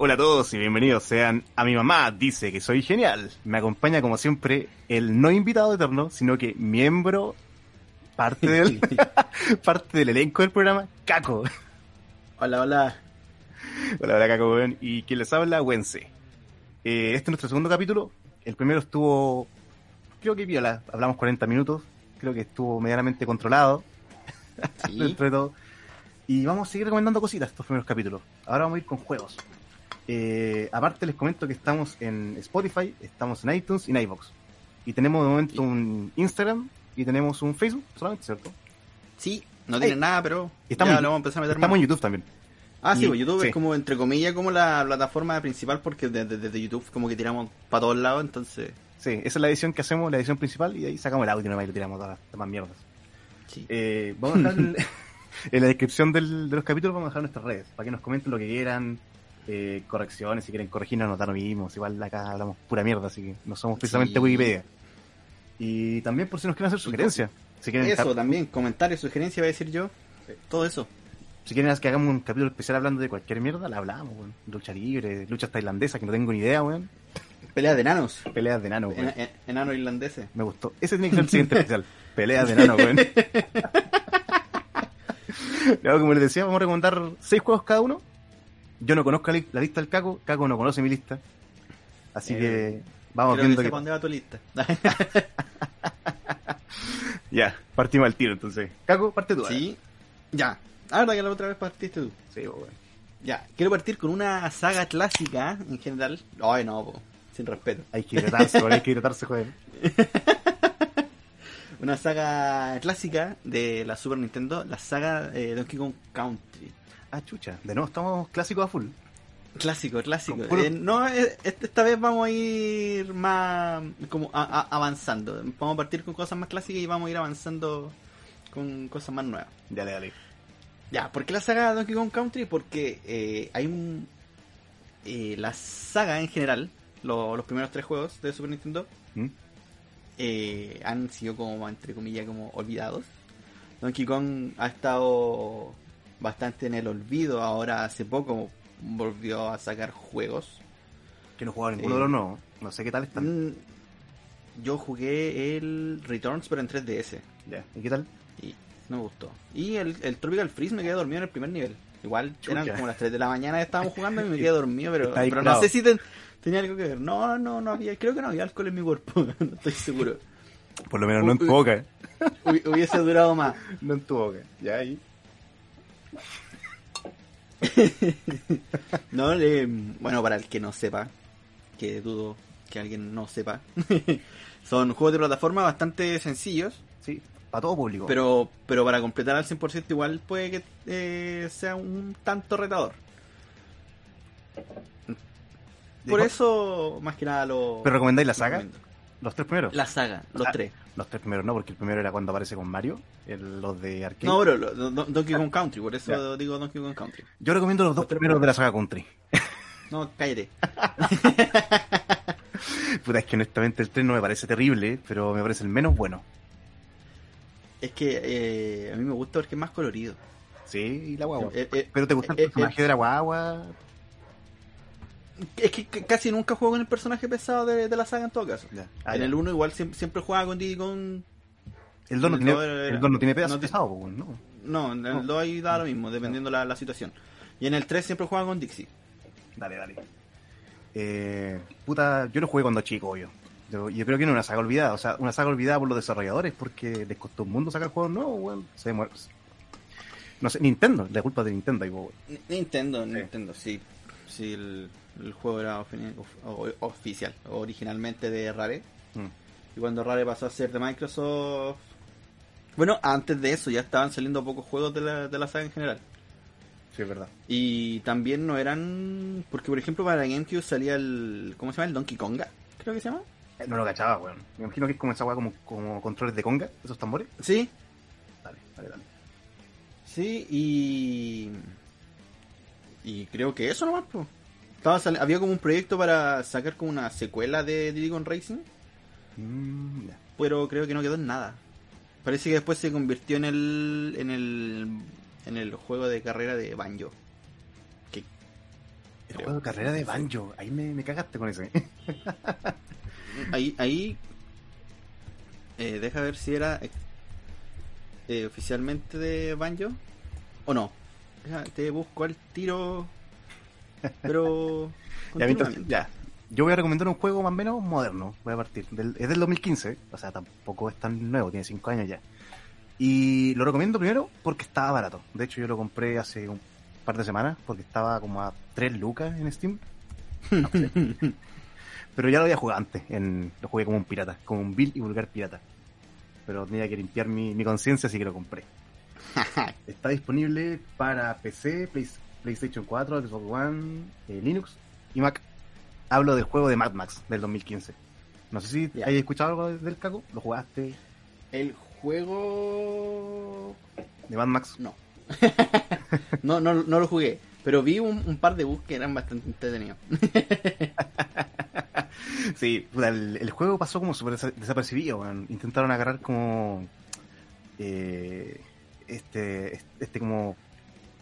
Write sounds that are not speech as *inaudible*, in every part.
Hola a todos y bienvenidos sean a mi mamá dice que soy genial. Me acompaña como siempre el no invitado eterno, sino que miembro, parte del, *laughs* parte del elenco del programa, Caco. Hola, hola. Hola, hola Caco. Y quien les habla, Wense. Eh, este es nuestro segundo capítulo. El primero estuvo, creo que viola, hablamos 40 minutos. Creo que estuvo medianamente controlado. Sí. *laughs* dentro de todo. Y vamos a seguir recomendando cositas estos primeros capítulos. Ahora vamos a ir con juegos. Eh, aparte les comento que estamos en Spotify, estamos en iTunes y en iVoox. Y tenemos de momento un Instagram y tenemos un Facebook solamente, ¿cierto? Sí, no tiene nada, pero estamos, ya en- lo vamos a empezar a meter estamos en más. YouTube también. Ah, sí, pues YouTube sí. es como, entre comillas, como la plataforma principal porque desde, YouTube como que tiramos para todos lados, entonces... Sí, esa es la edición que hacemos, la edición principal, y ahí sacamos el audio nomás y le tiramos todas las demás mierdas. Sí. Eh, vamos a dejar *laughs* en la descripción del- de los capítulos vamos a dejar nuestras redes, para que nos comenten lo que quieran, eh, correcciones, si quieren corregirnos, nos da lo mismo. Igual acá hablamos pura mierda, así que no somos precisamente Sí. Wikipedia. Y también por si nos quieren hacer sugerencias. Si quieren, Eso también, comentarios, sugerencias, voy a decir yo. Todo eso. si quieren que hagamos un capítulo especial hablando de cualquier mierda, la hablamos, weón. Lucha libre, luchas tailandesas, que no tengo ni idea, weón. Peleas de enanos. Peleas de enano, weón. En- en- enanos irlandeses. Me gustó. Ese tiene que ser el siguiente *laughs* especial. Peleas de enano, weón. *laughs* *laughs* Luego, como les decía, vamos a recomendar seis juegos cada uno. Yo no conozco la, li- la lista del Caco, Caco no conoce mi lista. Así Eh, que vamos Creo viendo que que... va tu lista. *laughs* Ya, partimos al tiro entonces. Caco, parte tú. sí. Ya. Ah, verdad que la otra vez partiste tú. Sí, weón. Ya. Quiero partir con una saga clásica en general. Ay, no, po. Sin respeto. Hay que hidratarse, hay que hidratarse, joder. *laughs* Una saga clásica de la Super Nintendo, la saga eh, Donkey Kong Country. Ah, chucha. De nuevo estamos clásicos a full. Clásico, clásico. Puro- Eh, no, eh, este- esta vez vamos a ir más como a- a- avanzando. Vamos a partir con cosas más clásicas y vamos a ir avanzando con cosas más nuevas. Dale, dale. Ya, ¿por qué la saga Donkey Kong Country? Porque eh, hay un... eh, la saga en general, lo- los primeros tres juegos de Super Nintendo, ¿Mm? han sido como, entre comillas, como olvidados. Donkey Kong ha estado bastante en el olvido, ahora hace poco volvió a sacar juegos. Que no he jugado ninguno Eh, de los nuevos. No sé qué tal están. Mm, Yo jugué el Returns, pero en 3DS, Ya. ¿Y qué tal? y no me gustó. Y el, el Tropical Freeze me quedé dormido en el primer nivel. Igual eran como las 3 de la mañana estábamos jugando y me *laughs* quedé dormido, pero, ahí pero no sé si ten- tenía algo que ver. No, no, no había, creo que no había alcohol en mi cuerpo, *laughs* no estoy seguro. Por lo menos no en tu boca. Hubi- Hubiese durado más. *laughs* No en tu boca. Ya ahí. *laughs* No, le- bueno, para el que no sepa, que dudo que alguien no sepa, *laughs* son juegos de plataforma bastante sencillos, Sí, para todo público. pero pero para completar al 100% igual puede que eh, sea un tanto retador. Por eso, más que nada lo... ¿Pero recomendáis la saga? recomiendo. ¿Los tres primeros? La saga, los Ah, tres. Los tres primeros no, porque el primero era cuando aparece con Mario, el- los de arcade. No, pero lo- do- Donkey Kong Country, por eso digo Donkey Kong Country. Yo recomiendo los dos primeros de la saga Country. *laughs* No, cállate. *laughs* Puta, es que honestamente el 3 no me parece terrible, pero me parece el menos bueno. Es que eh, a mí me gusta porque es más colorido. Sí, y la guagua. Eh, eh, ¿Pero te gusta el eh, personaje de la guagua? Es que casi nunca juego con el personaje pesado de, de la saga en todo caso. Ya. Ah, en ya. el 1 igual siempre, siempre jugaba con Diddy Kong. El 2 no, tiene, era- el no tiene pedazos no pesados, pues, ¿no? No, en el No. 2 ahí da lo mismo, dependiendo la, la situación. Y en el 3 siempre jugaba con Dixie. Dale, dale. Eh, puta, yo lo jugué cuando chico. Yo, yo creo que no es una saga olvidada, o sea, una saga olvidada por los desarrolladores porque les costó un mundo sacar juegos nuevos, weón. Se muere. No sé, Nintendo, la culpa de Nintendo ahí, weón. Nintendo, Nintendo, sí. Sí, el, el juego era of- oficial, originalmente de Rare. Mm. Y cuando Rare pasó a ser de Microsoft. Bueno, antes de eso ya estaban saliendo pocos juegos de la, de la saga en general. Sí, es verdad. Y también no eran. Porque, por ejemplo, para GameCube salía el. ¿Cómo se llama? El Donkey Konga, creo que se llama. Eh, No lo cachaba, weón. Me imagino que es como esa weá como, como controles de conga, esos tambores. Sí, Dale, dale, dale. sí, y. Y creo que eso nomás, pues. Estaba había como un proyecto para sacar como una secuela de Diddy Racing, Mm, pero creo que no quedó en nada. Parece que después se convirtió en el. en el. en el juego de carrera de Banjo. Que juego de carrera de Banjo. Ahí me, me cagaste con ese. *laughs* Ahí, ahí eh, deja ver si era eh, oficialmente de Banjo o no. Deja, te busco al tiro. Pero. *laughs* Ya, mientras- continuamente. ya. Yo voy a recomendar un juego más o menos moderno. Voy a partir. Del, es del 2015. O sea, tampoco es tan nuevo. Tiene 5 años ya. Y lo recomiendo primero porque estaba barato. De hecho, yo lo compré hace un par de semanas porque estaba como a 3 lucas en Steam. *laughs* Pero ya lo había jugado antes. En, lo jugué como un pirata. Como un vil y vulgar pirata. Pero tenía que limpiar mi, mi conciencia, así que lo compré. *laughs* Está disponible para PC, Play- PlayStation 4, Xbox One, eh, Linux y Mac. Hablo del juego de Mad Max del 2015. No sé si Ya. hayas escuchado algo del caco. ¿Lo jugaste? El juego. De Mad Max. No. *laughs* no, no, no lo jugué. Pero vi un, un par de bugs que eran bastante entretenidos. *laughs* Sí, el, el juego pasó como súper desa- desapercibido. weón. Intentaron agarrar como. eh, este, este como.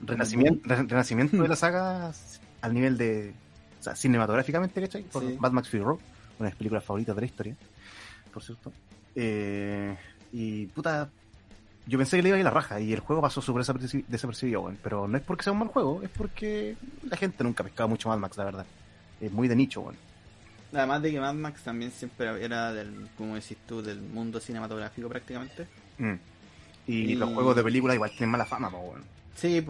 Renacimiento, re- renacimiento de la saga al nivel de. O sea, cinematográficamente, ¿cachai? Por Sí. Mad Max Fury Road, una de mis películas favoritas de la historia, por cierto. Eh, y puta. Yo pensé que le iba a ir la raja y el juego pasó súper desaperci- desapercibido, weón. Pero no es porque sea un mal juego, es porque la gente nunca pescaba mucho Mad Max, la verdad. Es muy de nicho, weón. Además de que Mad Max también siempre era del, como decís tú, del mundo cinematográfico prácticamente. Mm. Y, Y- los juegos de película igual tienen mala fama, po, weón. Sí.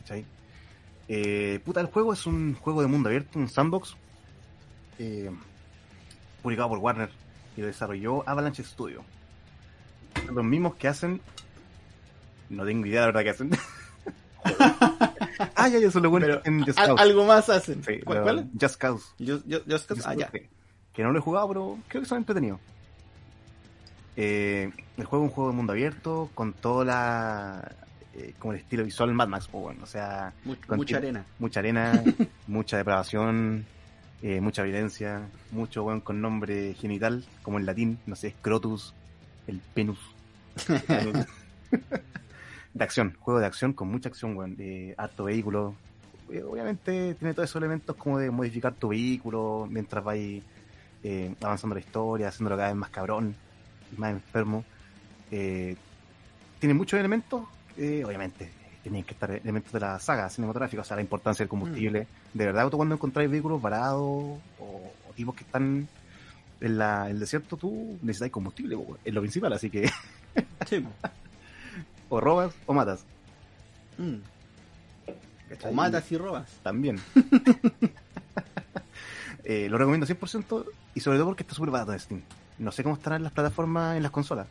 ¿Cachai? Eh, puta, el juego es un juego de mundo abierto, un sandbox. eh, publicado por Warner y lo desarrolló Avalanche Studio. Los mismos que hacen. No tengo idea de la verdad que hacen. *laughs* ah, ya, ya, son los buenos que hacen Just Cause. algo más hacen. Sí, ¿Cuál? cuál? Just Cause. Just ah, ya. Cause, Que no lo he jugado, pero creo que son entretenidos. Eh, el juego es un juego de mundo abierto con toda la. Eh, como el estilo visual Mad Max, pues bueno, o sea, mucha arena. mucha arena, *laughs* mucha depravación, eh, mucha violencia, mucho weón con nombre genital, como en latín, no sé, Scrotus, el penus. *laughs* de acción, juego de acción con mucha acción, weón, de harto vehículo. Eh, Obviamente tiene todos esos elementos como de modificar tu vehículo mientras vais eh, avanzando la historia, haciéndolo cada vez más cabrón y más enfermo. Eh, tiene muchos elementos, eh, obviamente, tenían que estar elementos de la saga cinematográfica, o sea, la importancia del combustible. De verdad, tú cuando encontráis vehículos varados o, o tipos que están en la, el desierto, tú necesitas combustible, es lo principal, así que *laughs* Sí, *laughs* o robas o matas. Mm. O matas y robas. También. *laughs* Eh, lo recomiendo 100% y sobre todo porque está súper barato en Steam. No sé cómo estarán las plataformas en las consolas,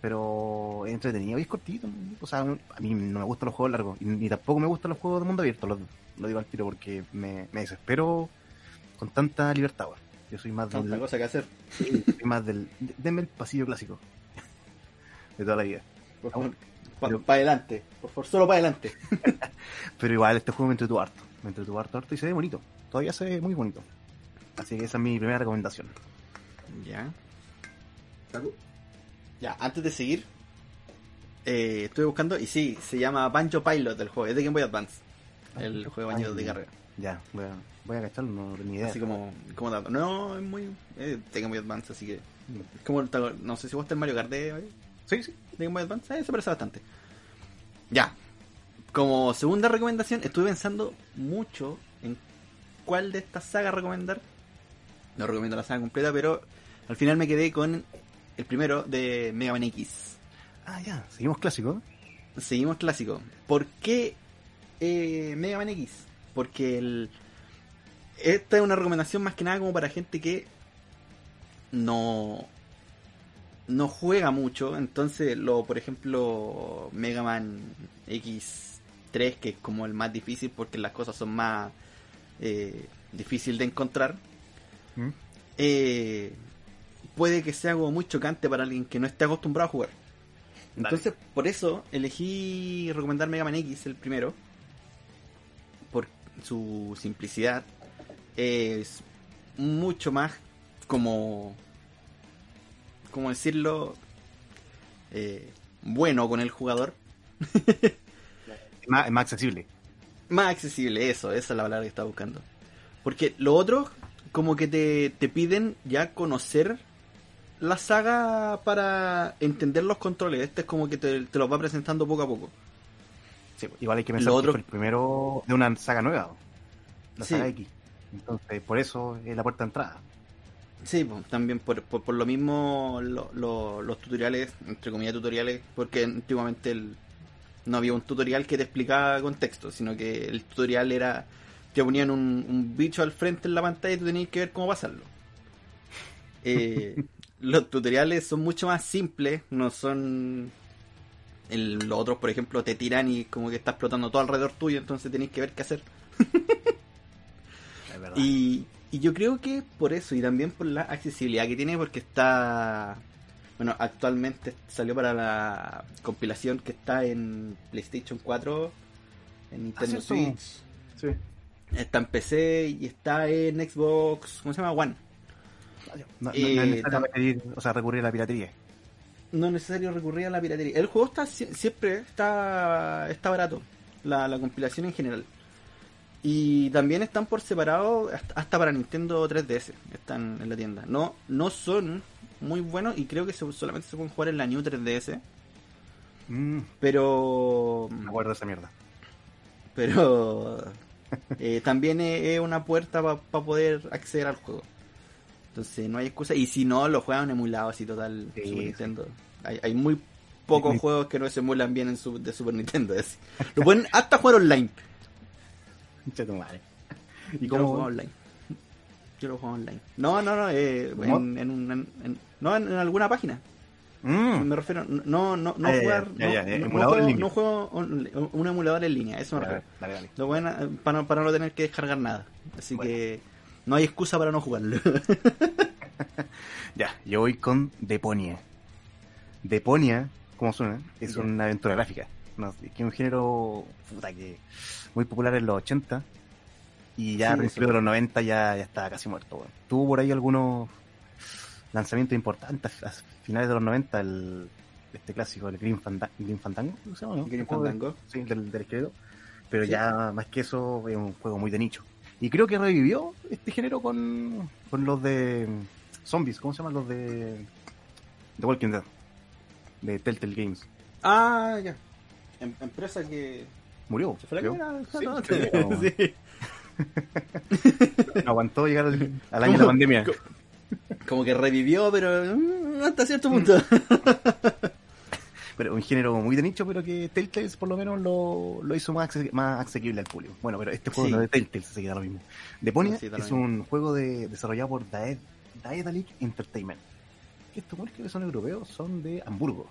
pero es entretenido y es cortito. O sea, a mí no me gustan los juegos largos y ni tampoco me gustan los juegos de mundo abierto, lo, lo digo al tiro porque me, me desespero con tanta libertad. Yo soy más Tanta del, cosa que hacer. soy más del. de- Denme el pasillo clásico *laughs* de toda la vida. Por favor, para adelante. Por favor, solo para adelante. *laughs* Pero igual este juego me entretuvo harto. Me entretuvo harto, harto y se ve bonito. Todavía se ve muy bonito. Así que esa es mi primera recomendación. Ya. Ya, antes de seguir, eh, estuve buscando y sí, se llama Banjo Pilot el juego, es de Game Boy Advance. El juego de Banjo de carrera. Ya, voy a, voy a cacharlo, no tengo ni idea. Así como, como dato. No, es muy. Es de Game Boy Advance, así que. Es como. No sé si vos el Mario Kart de, Sí, sí. de Game Boy Advance, eh, se parece bastante. Ya. Como segunda recomendación, estuve pensando mucho en cuál de estas sagas recomendar. No recomiendo la saga completa, pero al final me quedé con el primero de Mega Man X. Ah, ya, seguimos clásico. Seguimos clásico. ¿Por qué eh, Mega Man X? Porque el, esta es una recomendación más que nada como para gente que no no juega mucho. Entonces, lo por ejemplo, Mega Man X3, que es como el más difícil porque las cosas son más eh, difícil de encontrar. ¿Mm? eh, puede que sea algo muy chocante para alguien que no esté acostumbrado a jugar. Dale. Entonces, por eso elegí recomendar Mega Man X, el primero, por su simplicidad. Es mucho más como, como decirlo, eh, bueno con el jugador. *laughs* Más, más accesible. Más accesible, eso, esa es la palabra que estaba buscando. Porque lo otro, como que te, te piden ya conocer la saga para entender los controles. Este es como que te, te los va presentando poco a poco. Sí, igual hay que pensar que otro- fue el primero de una saga nueva, la Sí. saga X. Entonces, por eso es la puerta de entrada. Sí, pues, también por, por, por lo mismo lo- lo- los tutoriales, entre comillas tutoriales, porque antiguamente el- no había un tutorial que te explicaba contexto, sino que el tutorial era, te ponían un, un bicho al frente en la pantalla y tú tenías que ver cómo pasarlo. *laughs* Eh, los tutoriales son mucho más simples, no son... el- los otros, por ejemplo, te tiran y como que está explotando todo alrededor tuyo, entonces tenéis que ver qué hacer. Es verdad. Y, y yo creo que por eso, y también por la accesibilidad que tiene, porque está. Bueno, actualmente salió para la compilación que está en PlayStation 4, en Nintendo Ah. Switch, Sí. está en PC y está en Xbox, ¿cómo se llama? One. No, no- no Eh, es necesario pedir- o sea, recurrir a la piratería. No es necesario recurrir a la piratería. El juego está sie- siempre está, está barato, la, la compilación en general. Y también están por separado hasta, para Nintendo 3DS. Están en la tienda. No, no son muy buenos y creo que se- solamente se pueden jugar en la New 3DS. Mm, Pero. me acuerdo esa mierda. Pero. *laughs* eh, también es es una puerta para poder acceder al juego. Entonces no hay excusa. Y si no, lo juegan emulados así total Sí, Super sí. Nintendo. Hay, hay muy pocos juegos que no se emulan bien en su, de Super Nintendo. así. Lo pueden *laughs* hasta jugar online. ¿Y Yo lo juego cómo? online. Yo lo juego online. No, no, no. Eh, en, en, un- en- no, en, alguna página. Mm, Me refiero. No, no, no Ah, jugar. ya, no, ya, ya, no- juego, no juego un, un emulador en línea. Eso me refiero. dale, dale. Lo bueno, eh, para, no- para no tener que descargar nada. Así Bueno. que no hay excusa para no jugarlo. *laughs* Ya, yo voy con Deponia. Deponia, como suena, es una aventura gráfica. No, que es un género puta, que muy popular en los 80 y ya Sí, a principios eso. de los 90 ya, ya estaba casi muerto. weón. Tuvo por ahí algunos lanzamientos importantes a finales de los 90, el, este clásico, el Green, Fanda- Green Fandango, ¿cómo se llama? no? Green Fandango. Sí, del, del. Pero Sí. ya más que eso, es un juego muy de nicho. Y creo que revivió este género con, con los de zombies, ¿cómo se llaman los de The Walking Dead? De Telltale Games. Ah, ya. Em- empresa que. Murió. Se fue la cara. Sí, no, creo. sí. *laughs* No aguantó llegar al, al año de la pandemia. Como que revivió, pero mm, hasta cierto punto. Pero un género muy de nicho, pero que Telltale por lo menos lo, lo hizo más, acce- más asequible al público. Bueno, pero este juego Sí. no es de Telltale, se queda lo mismo. Deponia Sí, es un juego de, desarrollado por Daed, Daedalic Entertainment. Que estos juegos que son europeos son de Hamburgo.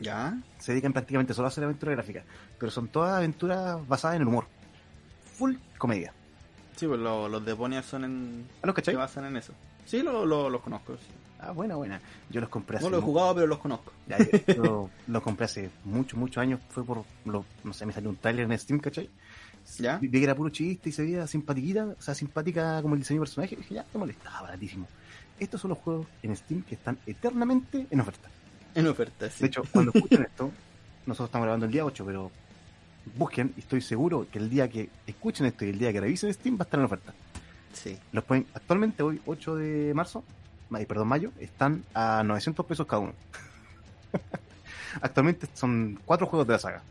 ya. Se dedican prácticamente solo a hacer aventuras gráficas, pero son todas aventuras basadas en el humor. Full comedia. Sí, pues lo- los Deponia son en. ¿Ah, los Se cachai? basan en eso. Sí, lo- lo- los conozco. sí. Ah, buena, buena. Yo los compré hace No lo he jugado, pero los conozco. Ya, yo *laughs* lo compré hace muchos, muchos años. Fue por, lo- no sé, me salió un trailer en Steam, ¿cachai? ¿Ya? Vi que era puro chiste y se veía simpatiquita, o sea, simpática como el diseño de personaje. Y dije, ya, te molestaba, baratísimo. Estos son los juegos en Steam que están eternamente en oferta. En oferta, sí. De hecho, cuando escuchen esto, nosotros estamos grabando el día 8, pero busquen y estoy seguro que el día que escuchen esto y el día que revisen Steam va a estar en oferta. Sí. Los pueden, actualmente hoy, 8 de marzo, perdón, mayo, están a 900 pesos cada uno. *laughs* actualmente son cuatro juegos de la saga.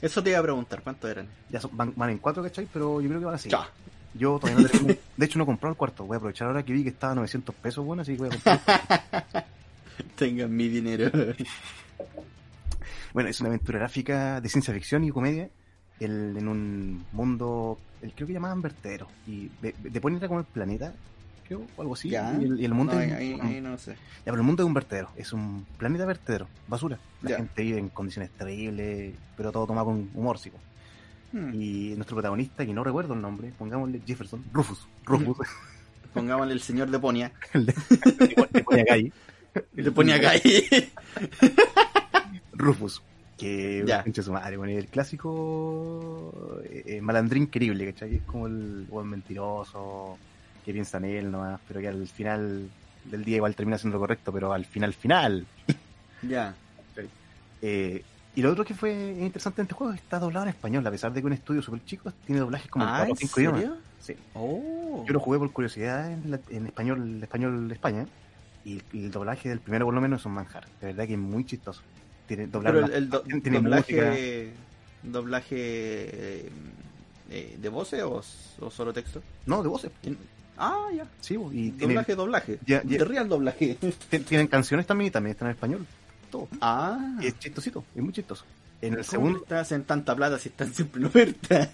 Eso te iba a preguntar, ¿cuántos eran? Ya son- van, van en cuatro, ¿cachai? Pero yo creo que van a seguir. Ya. Yo todavía no termino- *laughs* De hecho, no he comprado el cuarto. Voy a aprovechar ahora que vi que estaba a 900 pesos, bueno, así que voy a comprar. *laughs* Tengan mi dinero. bueno, es una aventura gráfica de ciencia ficción y comedia el- en un mundo, el, creo que llamaban vertedero. Y de, de poner era como el planeta, creo, o algo así. Ya. Y, el, y el No, ahí, ahí- ahí no sé. Ya, pero el mundo es un vertedero, es un planeta vertedero, basura. La Ya. gente vive en condiciones terribles, pero todo tomado con humor, sí. Hmm. Y nuestro protagonista, que no recuerdo el nombre, pongámosle Jefferson, Rufus, Rufus, *laughs* Pongámosle el señor de, *laughs* de Poña Calle. Deponia acá ahí. Rufus, que Ya. pinche su madre, bueno, el clásico eh, eh, malandrín querible, ¿cachai? Es como el buen mentiroso, que piensa en él nomás, pero que al final del día igual termina siendo lo correcto, pero al final, final, *laughs* Ya. eh, Y lo otro que fue interesante en este juego es que está doblado en español, a pesar de que un estudio súper chico tiene doblajes como Ah, ¿en cinco serio? idiomas. Sí. Oh. Yo lo jugué por curiosidad en, la- en español, español de España. Y el, y el doblaje del primero, por lo menos, es un manjar. De verdad que es muy chistoso. Tiene, doblar Pero el, el do- tiene música. doblaje, doblaje eh, eh, de voces o, o solo texto. No, de voces. ¿Tien- Ah, ya. Sí, y Doblaje, doblaje. Ya, ya. De real doblaje. *laughs* ti- tienen canciones también y también están en español. Todo. Ah. Y es chistosito, es muy chistoso. En el ¿Cómo segundo, te hacen tanta plata si están siempre en oferta?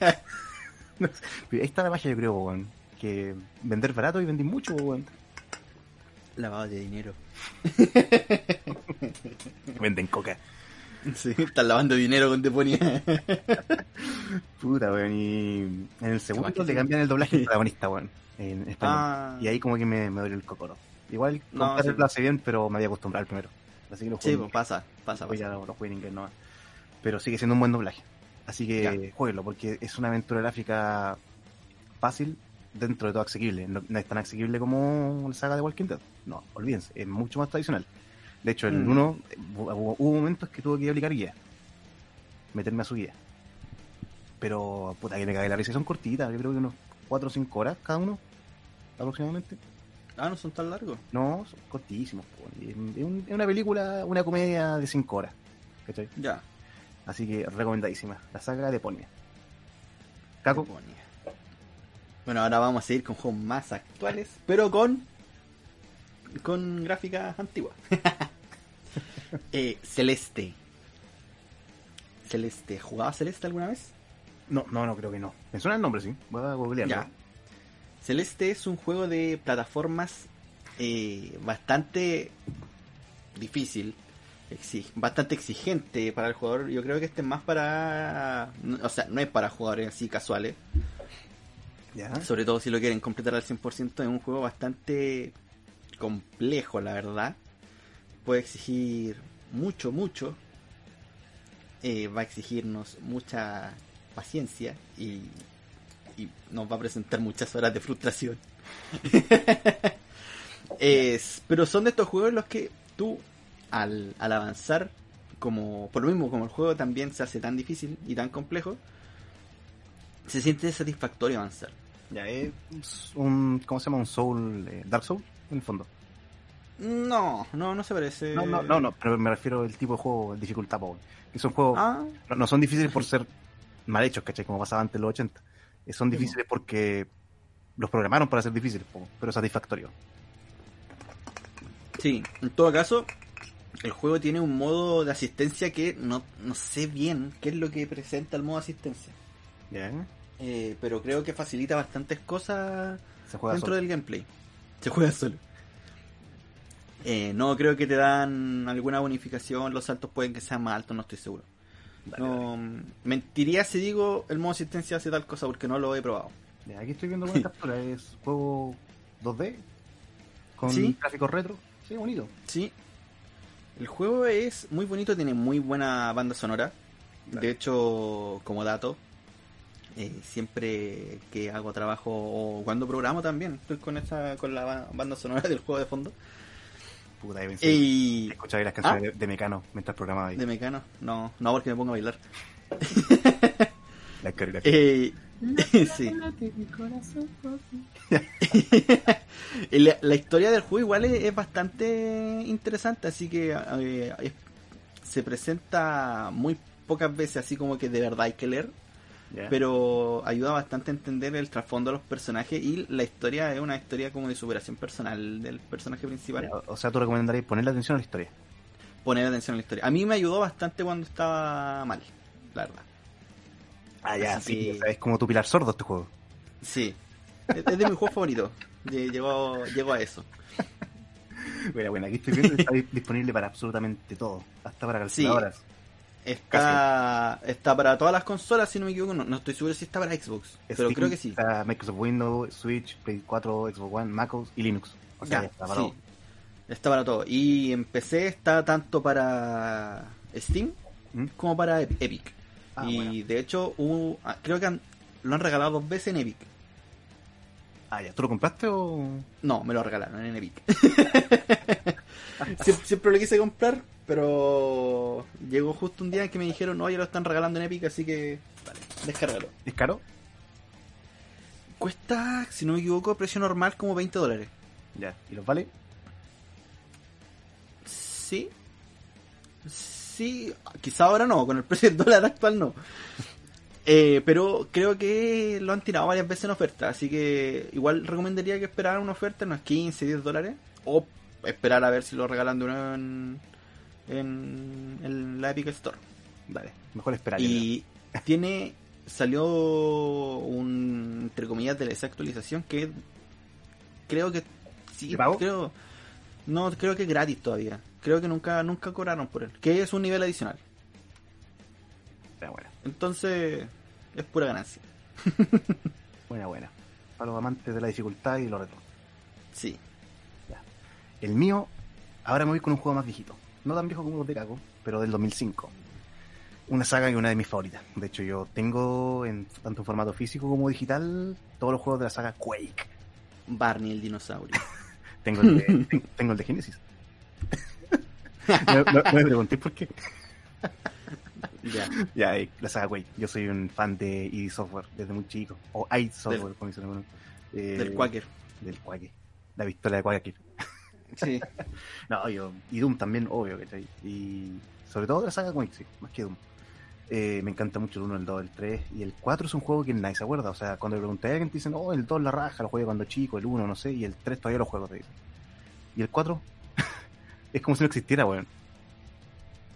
ahí está la magia, yo creo, weón. Que vender barato y vender mucho, weón. Lavado de dinero. *laughs* Venden coca. Sí, están lavando dinero con Deponia. *laughs* Puta, weón. Y en el segundo le cambian el doblaje al protagonista, weón. En español. Ah. Y ahí como que me, me duele el cocoro. Igual, No, sí. lo hace bien, pero me había acostumbrado al primero. Así que lo Sí, jugué. pues pasa, pasa, pasa. ya lo, lo jugué en inglés nomás. Pero sigue siendo un buen doblaje. Así que jueguenlo, porque es una aventura gráfica fácil, dentro de todo asequible. No, no es tan asequible como la saga de Walking Dead. No, olvídense, es mucho más tradicional. De hecho, el Mm. 1 hubo, hubo momentos que tuve que aplicar guía. Meterme a su guía. Pero, puta, que me cagué la risa. Son cortitas, yo creo que unos 4 o 5 horas cada uno, aproximadamente. Ah, no son tan largos. No, son cortísimos. Es es un- es una película, una comedia de 5 horas. ¿cachai? Ya. Así que recomendadísima. La saga de Ponia. Caco, Deponia. Bueno, ahora vamos a seguir con juegos más actuales, pero con con gráficas antiguas. *laughs* Eh, Celeste. Celeste. ¿Jugaba Celeste alguna vez? no, no, no creo que no. Me suena el nombre, sí. Voy a googlearlo. Ya. Celeste es un juego de plataformas eh, bastante difícil, bastante exigente para el jugador. Yo creo que este es más para, o sea, no es para jugadores así casuales, Ya. sobre todo si lo quieren completar al 100%. Es un juego bastante complejo, la verdad. Puede exigir mucho, mucho. Eh, va a exigirnos mucha paciencia y, y nos va a presentar muchas horas de frustración. *laughs* Es- pero son de estos juegos en los que tú, al, al avanzar, como por lo mismo como el juego también se hace tan difícil y tan complejo, se siente satisfactorio avanzar. Ya, es un. ¿Cómo se llama? Un Soul. eh, Dark Soul, en el fondo. No, no, no se parece. No, no, no, no, pero me refiero al tipo de juego, dificultad, po, que son juegos. Ah, No, no son difíciles por ser mal hechos, ¿cachai? Como pasaba antes en los 80. Eh, Son difíciles porque los programaron para ser difíciles, pero satisfactorios. sí, en todo caso, el juego tiene un modo de asistencia que no, no sé bien qué es lo que presenta el modo de asistencia. ¿Ya? Eh, pero creo que facilita bastantes cosas dentro solo. del gameplay. Se juega solo. Eh, no creo que te dan alguna bonificación, los saltos pueden que sean más altos, no estoy seguro. Dale, No, mentiría si digo el modo asistencia hace tal cosa porque no lo he probado. Ya, aquí estoy viendo una *laughs* captura. Es juego 2D con Sí. gráficos retro. Sí, bonito. Sí. El juego es muy bonito, tiene muy buena banda sonora. De hecho, como dato, eh, siempre que hago trabajo o cuando programo también, estoy con esa con la ba- banda sonora del juego de fondo. Puta, pensé. Y Escuchaba las canciones de, de Mecano mientras programaba ahí. de Mecano, no, no porque me pongo a bailar. La carrera. *laughs* Eh, *laughs* sí. *laughs* La, la historia del juego igual es, es bastante interesante, así que eh, es- se presenta muy pocas veces, así como que de verdad hay que leer, Pero ayuda bastante a entender el trasfondo de los personajes y la historia es una historia como de superación personal del personaje principal. O sea, tú recomendarías ponerle atención a la historia. Poner atención a la historia. A mí me ayudó bastante cuando estaba mal, la verdad. Ah, ya, Así sí. que- o sea, es como tu pilar sordo este juego. Sí, es de mis juegos favoritos. Lle- Llegó, llegó a eso. *laughs* Bueno, bueno, aquí estoy viendo que está di- *laughs* disponible para absolutamente todo. Hasta para calculadoras. Está, está para todas las consolas, si no me equivoco. No, no estoy seguro si está para Xbox, pero creo que sí. Está Microsoft Windows, Switch, Play 4, Xbox One, MacOS y Linux. O sea, Ya, está para sí. todo. Está para todo. Y en PC está tanto para Steam ¿Mm? como para Ep- Epic. Ah, y bueno. de hecho, hubo- ah, creo que han- lo han regalado dos veces en Epic. Ah, ya. ¿Tú lo compraste o...? No, me lo regalaron en Epic. *laughs* *laughs* siempre, siempre lo quise comprar, Pero llegó justo un día en que me dijeron, no, ya lo están regalando en Epic, así que vale, descárgalo. ¿Es caro? Cuesta, si no me equivoco, precio normal como 20 dólares. Ya. ¿Y los vale? Sí. Sí, quizá ahora no, con el precio del dólar actual no. Eh, pero creo que lo han tirado varias veces en oferta, así que igual recomendaría que esperaran una oferta, unos 15, 10 dólares, o esperar a ver si lo regalan de en, en, en la Epic Store. Vale. Mejor esperar. Y *laughs* tiene, salió un, entre comillas, de esa actualización que creo que sí, creo, no, creo que es gratis todavía. Creo que nunca, nunca cobraron por él, que es un nivel adicional. Pero bueno. Entonces, es pura ganancia. *laughs* Buena, buena. Para los amantes de la dificultad y lo retro. Sí. El mío, ahora me voy con un juego más viejito. No tan viejo como los de Caco, pero del 2005. Una saga es una de mis favoritas. De hecho, yo tengo, en, tanto en formato físico como digital, todos los juegos de la saga Quake. Barney el dinosaurio. *laughs* Tengo el de, ten- tengo el de Genesis. *laughs* no, no- no me pregunté por qué. ya. Ya, eh, la saga Quake. Yo soy un fan de id Software desde muy chico. O id Software, como dicen algunos. Eh, Del Quaker. Del Quake. La pistola de Quake. Sí. *laughs* No, yo, y Doom también, obvio, ¿cachai? Y sobre todo de la saga Quake, sí, más que Doom. Eh, me encanta mucho el 1, el 2, el 3 y el 4 es un juego que nadie se acuerda. O sea, cuando le pregunté a alguien te dicen, oh, el 2 la raja, lo jugué cuando chico, el 1, no sé, y el 3 todavía lo juego, te dicen. Y el 4 *laughs* es como si no existiera, weón.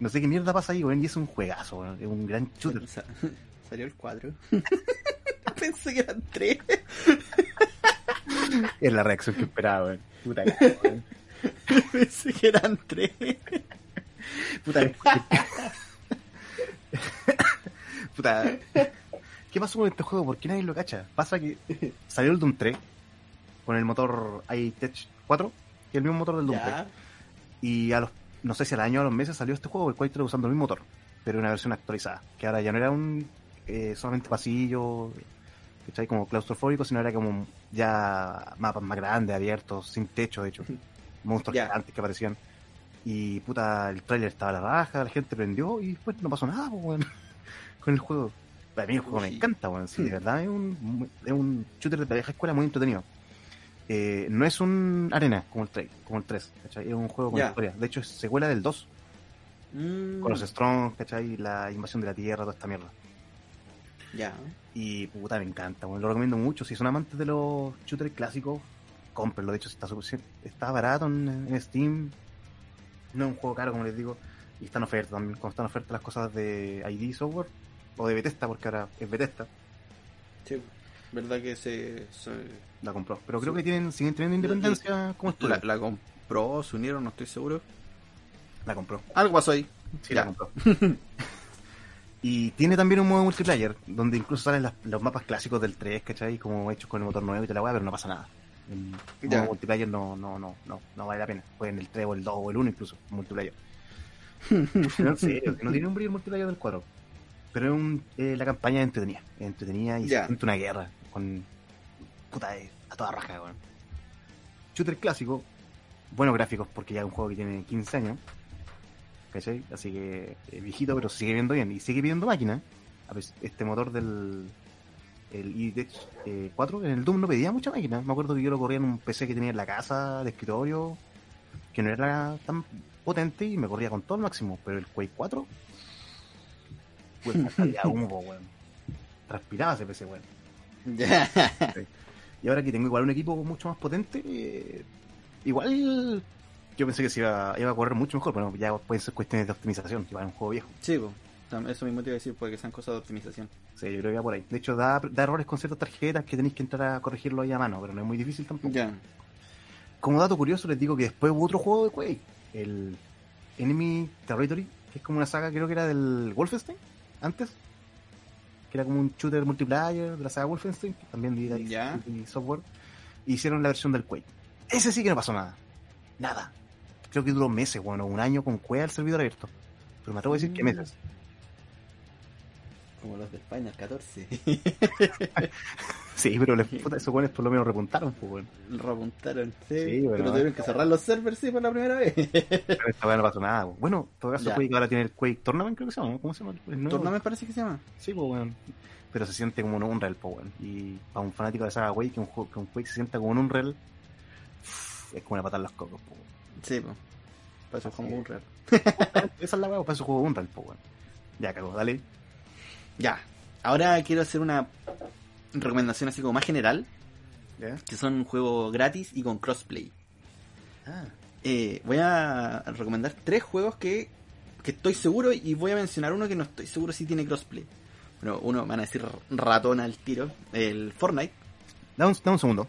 No sé qué mierda pasa ahí, weón, y es un juegazo, weón. Es un gran shooter. Sa- *laughs* Salió el 4. Pensé que eran 3. Es la reacción que esperaba, weón. Puta que- weón. *laughs* Pensé que eran 3. Puta, *laughs* Puta. ¿Qué pasó con este juego? ¿Por qué nadie lo cacha? Pasa que salió el Doom 3 con el motor iTech 4, que es el mismo motor del Doom 3. Ya. Y a los, no sé si al año o a los meses salió este juego, el cual está usando el mismo motor, pero una versión actualizada. Que ahora ya no era un eh, solamente pasillo, ¿cachai? Como claustrofóbico, sino era como ya mapas más grandes, abiertos, sin techo, de hecho. *laughs* Monstruos Ya. gigantes que aparecían. Y puta, el tráiler estaba a la raja, la gente prendió y después no pasó nada, pues, weón, *laughs* con el juego. A mí el juego me encanta, weón. Sí, de Hmm. verdad es un, es un shooter de la vieja escuela muy entretenido. Eh, no es un arena como el 3, como el 3 ¿cachai? Es un juego con Ya. historia. De hecho, es secuela del 2, Mm, con los Strong, ¿cachai? La invasión de la Tierra, toda esta mierda. Ya. Y puta, me encanta, weón. Lo recomiendo mucho. Si son amantes de los shooters clásicos, cómprenlo. De hecho, está, está barato en, en Steam. No es un juego caro, como les digo. Y está en oferta también. Cuando están en oferta las cosas de ID Software o de Bethesda, porque ahora es Bethesda, Sí. Verdad que se. se- la compró. Pero creo Sí. que tienen, siguen teniendo independencia como estudio. la, la compró, se unieron, no estoy seguro. la compró. Algo pasó ahí. Sí, Ya. la compró. *laughs* y tiene también un modo multiplayer, donde incluso salen las- los mapas clásicos del 3, ¿cachai? Como hechos con el motor nuevo y toda la weá, pero no pasa nada. Ya. modo multiplayer no, no, no, no, no vale la pena. Jueguen el 3 o el 2 o el 1 incluso, multiplayer. *laughs* no, en no tiene un brillo el multiplayer del 4. Pero es un, eh, la campaña es entretenida. Es entretenida y Ya. se siente una guerra con puta eh, a toda raja, weón. Shooter clásico, buenos gráficos porque ya es un juego que tiene 15 años. ¿Cachai? Así que es viejito, pero sigue viendo bien. Y sigue pidiendo máquina. A ver, Este motor del el IDEX eh, 4 en el Doom no pedía mucha máquina. Me acuerdo que yo lo corría en un PC que tenía en la casa de escritorio, que no era tan potente y me corría con todo el máximo. Pero el Quake 4, pues salía *laughs* humo, weón. Transpiraba ese PC, weón. *laughs* Y ahora que tengo igual un equipo mucho más potente, eh, igual yo pensé que se iba, iba a correr mucho mejor, pero ya pueden ser cuestiones de optimización, que va en un juego viejo. Sí, po. Eso mismo te iba a decir, porque sean cosas de optimización. Sí, yo creo que va por ahí. De hecho, da, da errores con ciertas tarjetas que tenéis que entrar a corregirlo ahí a mano, pero no es muy difícil tampoco. Ya. Como dato curioso, les digo que después hubo otro juego de Quake, el Enemy Territory, que es como una saga, creo que era del Wolfenstein, antes, que era como un shooter multiplayer de la saga Wolfenstein, que también de id Ya. y software, hicieron la versión del Quake. Ese sí que no pasó nada. Nada. Creo que duró meses, bueno, un año con Quake al servidor abierto. Pero me atrevo a decir que Mm. meses. Como los de el 14. *laughs* Sí, pero les, puta, esos weones por lo menos repuntaron, pues, weón. Repuntaron, sí. Sí, bueno, pero eh. tuvieron que cerrar los servers, sí, por la primera vez. Pero esta weá no pasó nada, weón. Bueno, en todo caso, Ya. Quake ahora tiene el Quake Tournament, creo que se llama. ¿cómo se llama? Tournament parece que se llama. Sí, pues, weón. Pero se siente como un Unreal, pues, weón. Y para un fanático de saga Quake, que un, juego- que un Quake se sienta como un Unreal, es como una patada en los cocos, pues. Sí, pues. Para eso es como Así un real. *laughs* Esa es la weá, para eso juego Unreal, pues, weón. Ya, cago, dale. Ya. Ahora quiero hacer una recomendación así como más general, que son un juego gratis y con crossplay. Ah, Eh, voy a recomendar tres juegos que, que estoy seguro y voy a mencionar uno que no estoy seguro si tiene crossplay. Bueno, uno me van a decir ratón al tiro, el Fortnite. dame un, dame un segundo.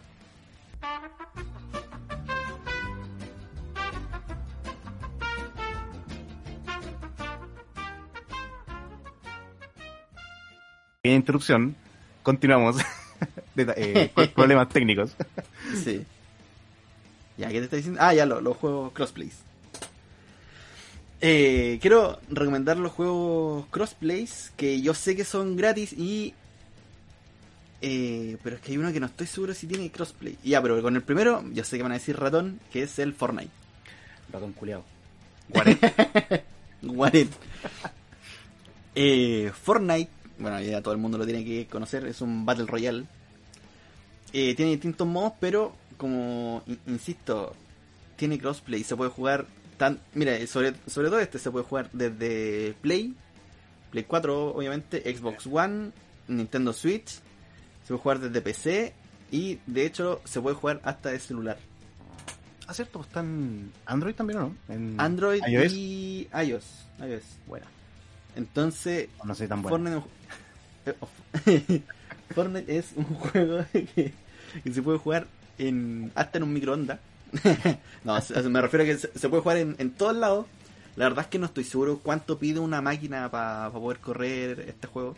Pequeña interrupción. Continuamos. *laughs* De- eh, *laughs* con problemas técnicos. Sí. Ya, ¿qué te está diciendo? Ah, ya, lo- los juegos crossplays. Eh, quiero recomendar los juegos crossplays que yo sé que son gratis y... eh, pero es que hay uno que no estoy seguro si tiene crossplay. Ya, pero con el primero, yo sé que van a decir ratón, que es el Fortnite. Ratón culiao. Guaret. *laughs* eh, Fortnite, bueno, ya todo el mundo lo tiene que conocer, es un Battle Royale. Eh, tiene distintos modos, pero como in- insisto, tiene crossplay, se puede jugar tan. Mira, sobre, sobre todo este se puede jugar desde Play, Play 4, obviamente, Xbox One, Nintendo Switch, se puede jugar desde PC y de hecho se puede jugar hasta de celular. Ah, cierto, pues están Android también, ¿o no? En Android iOS. y iOS. iOS. Bueno, Entonces, no sé tan bueno. Fortnite, *laughs* *laughs* Fortnite es un juego *laughs* que, que se puede jugar en hasta en un microondas. no, me refiero a que se, puede jugar en, en todos lados. La verdad es que no estoy seguro cuánto pide una máquina para poder correr este juego.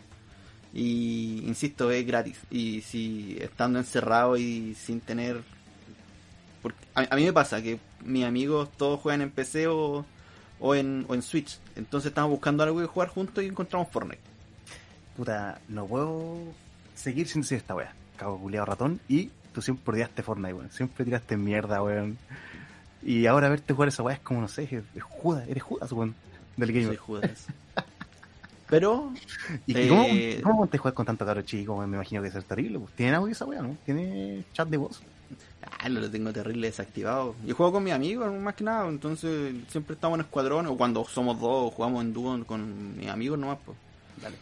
Y insisto, es gratis. Y si estando encerrado y sin tener... Porque a, a mí me pasa que mis amigos todos juegan en PC o, o, en, o en Switch. Entonces estamos buscando algo que jugar juntos y encontramos Fortnite. Puta, no puedo seguir sin decir esta wea. Cago culiao ratón. Y tú siempre odiaste Fortnite, weón. Siempre tiraste mierda, weón. Y ahora verte jugar esa wea es como, no sé, es, es Judas, eres Judas, weón. Del Soy gamer. Judas. Pero *laughs* ¿Y Eh, cómo, cómo te juegas con tanto caro chico? Me imagino que debe ser terrible. pues. ¿Tiene audio esa wea, no? ¿Tiene chat de voz? Ah, lo tengo terrible desactivado. Yo juego con mis amigos más que nada, entonces siempre estamos en escuadrón o cuando somos dos jugamos en dúo con mis amigos nomás. Pues. Dale.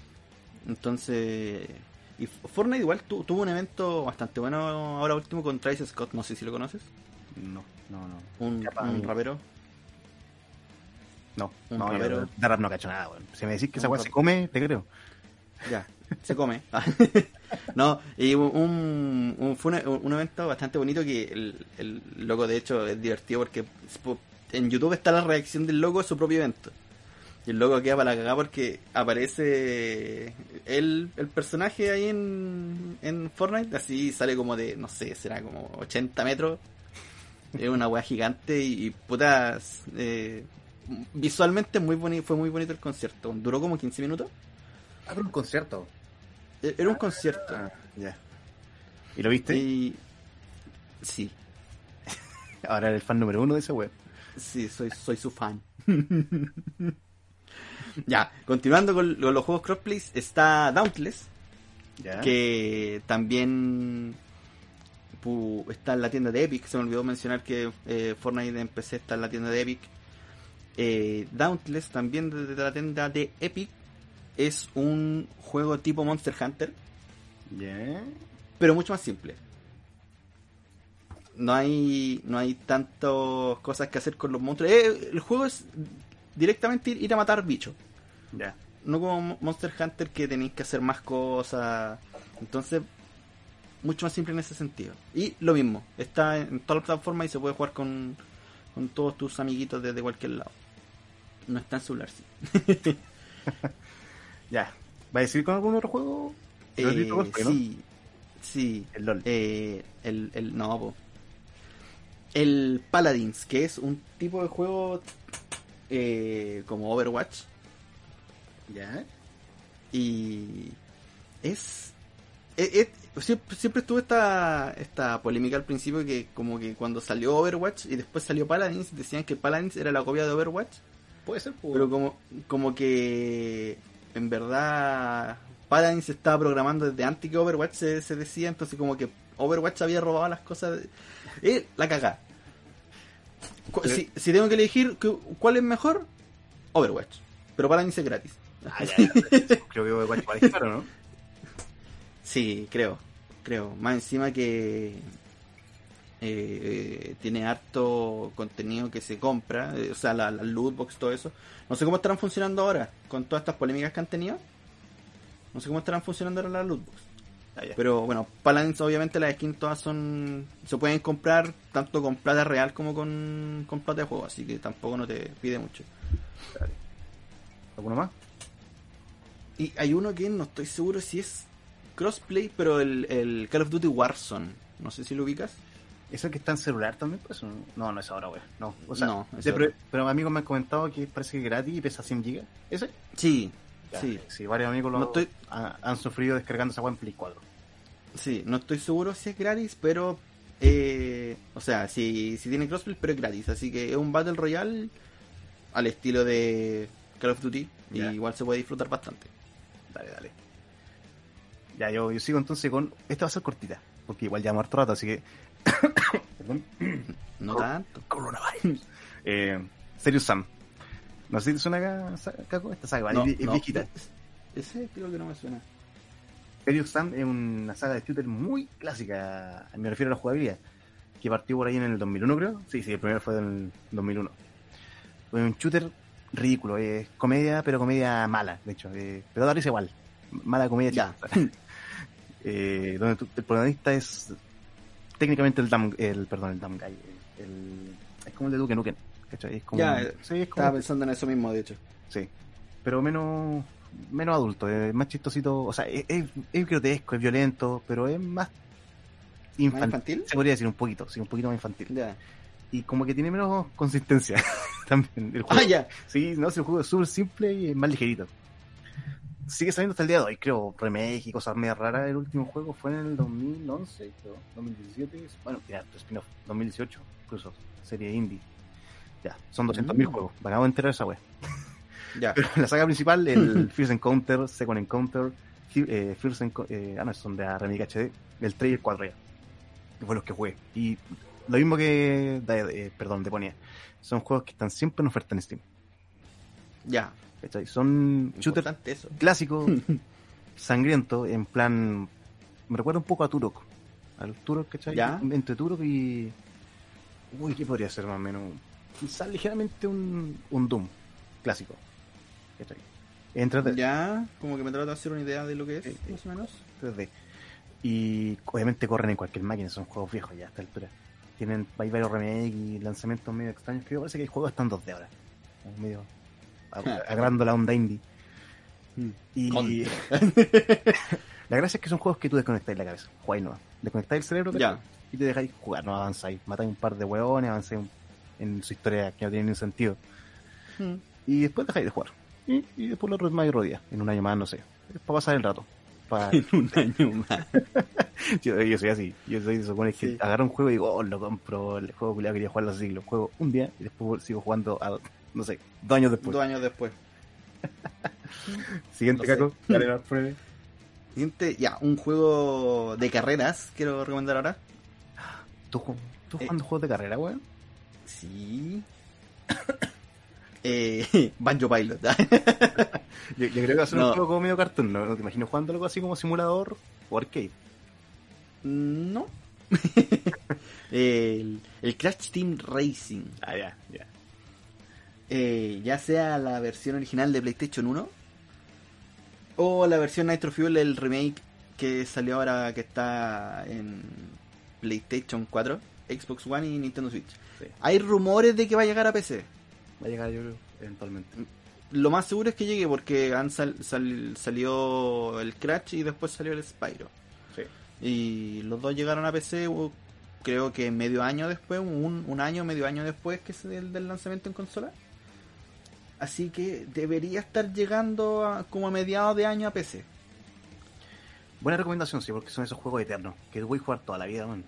Entonces, y Fortnite igual tu- tuvo un evento bastante bueno ahora último con Travis Scott, no sé si lo conoces, No, no, no. un, un rapero. No, Un no, yo rapero. de rap no cacho nada, weón. Si me decís que esa rap- se come, te creo. Ya, se come. *laughs* *laughs* no, y un, un- fue un evento bastante bonito que el, el loco de hecho es divertido porque en YouTube está la reacción del loco a su propio evento. Y el loco queda para la cagada porque aparece el, el personaje ahí en, en Fortnite, así sale como de, no sé, será como 80 metros. Es una weá gigante y, y putas, eh, visualmente muy boni fue muy bonito el concierto. Duró como 15 minutos. Ah, pero un concierto. E- Era un concierto. Ah, ya. ¿Y lo viste? Y... Sí, *laughs* Ahora eres el fan número uno de esa wea. sí, soy, soy su fan. *laughs* ya, continuando con, con los juegos crossplays, está Dauntless, Ya. que también pu- está en la tienda de Epic. Se me olvidó mencionar que eh, Fortnite en PC está en la tienda de Epic. Eh, Dauntless, también desde la tienda de Epic, es un juego tipo Monster Hunter. Pero mucho más simple. No hay no hay tantas cosas que hacer con los monstruos. Eh, el juego es directamente ir, ir a matar bichos. Ya. No como Mo- Monster Hunter que tenéis que hacer más cosas. Entonces, mucho más simple en ese sentido. Y lo mismo, está en todas las plataformas y se puede jugar con, con todos tus amiguitos desde cualquier lado. No está en celular, sí. *laughs* Ya. ¿Va a decir con algún otro juego? Eh, sí, sí. El LOL. Eh, el, el, no, po. El Paladins, que es un tipo de juego eh, como Overwatch. Ya. Y es eh, eh, siempre, siempre estuvo esta, esta polémica al principio que como que cuando salió Overwatch y después salió Paladins, decían que Paladins era la copia de Overwatch. Puede ser. Pero como, como que en verdad Paladins estaba programando desde antes que Overwatch se, se decía, entonces como que Overwatch había robado las cosas. de- Eh, la Pero- Si, si tengo que elegir cu- cuál es mejor, Overwatch. Pero Paladins es gratis. Ah, ya, ya. *laughs* Creo que Overwatch es caro, ¿no? Sí, creo, creo. Más encima que eh, tiene harto contenido que se compra, eh, o sea, la, la lootbox, todo eso. No sé cómo estarán funcionando ahora con todas estas polémicas que han tenido. No sé cómo estarán funcionando ahora las lootbox. Ah, ya. Pero bueno, Paladins obviamente las skins todas son... Se pueden comprar tanto con plata real como con, con plata de juego, así que tampoco no te pide mucho. ¿Alguno más? Y hay uno que no estoy seguro si es crossplay, pero el, el Call of Duty Warzone. No sé si lo ubicas. ¿Es el que está en celular también? Pues, no, no es ahora, güey. No, o sea, No, de- pero, pero amigos me han comentado que parece que es gratis y pesa 100 gigas. ¿Ese? Sí, Ya, sí, Sí, varios amigos lo No estoy- han, han sufrido descargando esa weá en Play 4. sí. No estoy seguro si es gratis, pero... eh, o sea, si, si tiene crossplay, pero es gratis. Así que es un Battle Royale al estilo de Call of Duty. Y igual se puede disfrutar bastante. Dale, dale. Ya, yo, yo sigo entonces con. Esta va a ser cortita, porque igual ya harto rato, así que. Perdón. No tanto. Coronavirus. *laughs* eh, Serious Sam. No sé si te suena acá, Caco, esta saga, ¿vale? No, es, no. viejita. Ese creo que no me suena. Serious Sam es una saga de shooter muy clásica, me refiero a la jugabilidad, que partió por ahí en el 2001 creo. Sí, sí, el primero fue en el 2001. Fue un shooter ridículo, es comedia, pero comedia mala, de hecho, eh, pero da risa igual. Mala comedia Ya. *laughs* eh, donde tu- el protagonista es técnicamente el Dam, el, perdón, el Dam Guy, el, es como el de Duke Nukem, ¿cachai? Es como, Ya, sí, es como, Estaba pensando en eso mismo, de hecho. Sí, pero menos menos adulto, es más chistosito, o sea, es, es, es grotesco, es violento, pero es más ¿Más infantil. infantil? Se podría decir un poquito, sí, un poquito más infantil. Ya. Y como que tiene menos consistencia *laughs* también el juego. Ah, ya. Sí, no, si el juego es súper simple y es más ligerito. Sigue saliendo hasta el día de hoy, creo, remake y cosas medio raras. El último juego fue en el 2011, creo, 2017. Bueno, ya, spin-off, 2018, incluso, serie indie. Ya, son 200.000 Mm. juegos. Me acabo de enterar esa wea. *laughs* Ya. Pero la saga principal, el *laughs* First Encounter, Second Encounter, eh, First Enco- eh, ah, no, son de la Remake HD, el 3 y el 4 ya. Que fue los que jugué. Y lo mismo que, de- eh, perdón, Deponia. Son juegos que están siempre en oferta en Steam. Ya. ¿Cachai? Son shooters clásicos, *laughs* sangrientos, en plan. Me recuerda un poco a Turok. Al Turok, ¿cachai? Ya. Entre Turok y. Uy, ¿qué podría ser más o menos? Quizás ligeramente un, un Doom clásico. ¿cachai? Entre Ya, como que me trato de hacer una idea de lo que es, más o menos. 3D. Y obviamente corren en cualquier máquina, son juegos viejos ya a esta altura. Tienen, hay varios remakes y lanzamientos medio extraños. Creo que parece que hay juegos están 2D ahora. Medio ag- agarrando la onda indie. Y Contra. *laughs* la gracia es que son juegos que tú desconectáis la cabeza. Jugáis no. Desconectáis el cerebro Ya. y te dejáis jugar, no avanzáis. Matáis un par de hueones, avanzáis en su historia que no tiene ningún sentido. Mm. Y después dejáis de jugar. Y, y después lo otro es más y rodilla. En un año más, no sé. Es para pasar el rato. Para *laughs* En un año más. *laughs* yo, yo soy así. Yo soy de esos buenos que Sí. agarro un juego y digo, oh, lo compro. El juego que quería jugarlo así. Lo juego un día y después sigo jugando, a, no sé, dos años después. Dos años después. *laughs* Siguiente, no. Caco. *laughs* Prueba. Siguiente, ya, un juego de carreras, quiero recomendar ahora. ¿Tú, tú Eh. jugando juegos de carrera, weón? Sí. *coughs* eh, *laughs* Banjo Pilot. Yo, yo creo que va a ser No. un juego como medio cartoon, ¿no? No te imagino jugando algo así como simulador o arcade. no. el, el Crash Team Racing. Ah, ya, ya. Eh, ya sea la versión original de PlayStation 1 o la versión Nitro Fuel, el remake que salió ahora que está en PlayStation 4, Xbox One y Nintendo Switch. Sí. Hay rumores de que va a llegar a PC. Va a llegar, yo creo, eventualmente. Lo más seguro es que llegue porque han sal- sal- salió el Crash y después salió el Spyro. Sí. Y los dos llegaron a PC creo que medio año después, un, un año, medio año después que es del, del lanzamiento en consola. Así que debería estar llegando a- como a mediados de año a PC. Buena recomendación, sí, porque son esos juegos eternos que voy a jugar toda la vida, weón.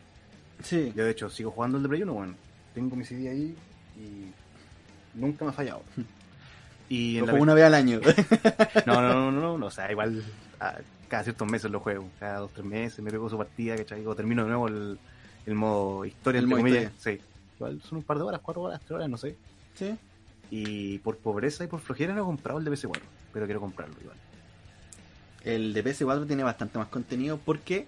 Sí. Yo, de hecho, sigo jugando el de Play 1, weón. Tengo mi CD ahí y nunca me ha fallado. Y Lo en la juego una vez al año. *laughs* No, no, no, no, no, o sea, igual a- cada ciertos meses lo juego, cada dos, tres meses me pego su partida, ¿cachai? O termino de nuevo el, el modo historia, El modo comillas. Sí. Igual son un par de horas, cuatro horas, tres horas, no sé. sí. Y por pobreza y por flojera no he comprado el de PS4, pero quiero comprarlo igual. El de PS4 tiene bastante más contenido porque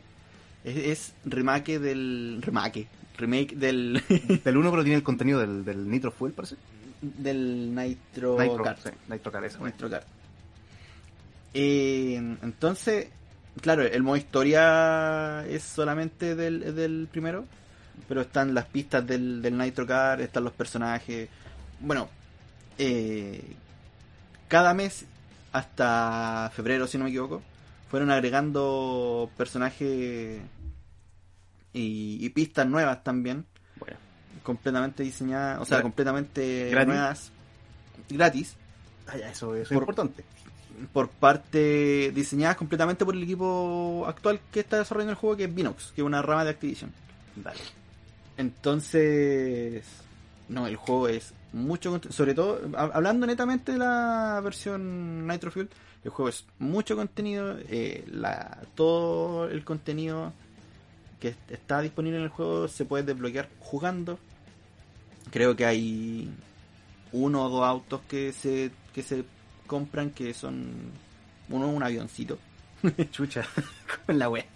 es, es remake del. Remake. Remake del. *laughs* Del 1 pero tiene el contenido del, del Nitro Fuel, parece. del Nitro, Nitro, Kart. sí, Nitro Kart, esa, weón. Nitro Kart. Eh, entonces, claro, el modo historia es solamente del, del primero, pero están las pistas del, del Nitro Kart, están los personajes. Bueno, eh, cada mes, hasta febrero, si no me equivoco, fueron agregando personajes y, y pistas nuevas también, Bueno, completamente diseñadas, o sea, Gra- completamente ¿Gratis? nuevas, gratis ah, ya, eso, eso es Por- importante. por parte diseñadas completamente por el equipo actual que está desarrollando el juego, que es Binox, que es una rama de Activision. Dale. Entonces, no, el juego es mucho contenido, sobre todo, hab- hablando netamente de la versión Nitro Fuel, el juego es mucho contenido, eh, la, todo el contenido que est- está disponible en el juego se puede desbloquear jugando. Creo que hay uno o dos autos que se, que se compran que son uno un avioncito *laughs* Chucha, *laughs* con la wea.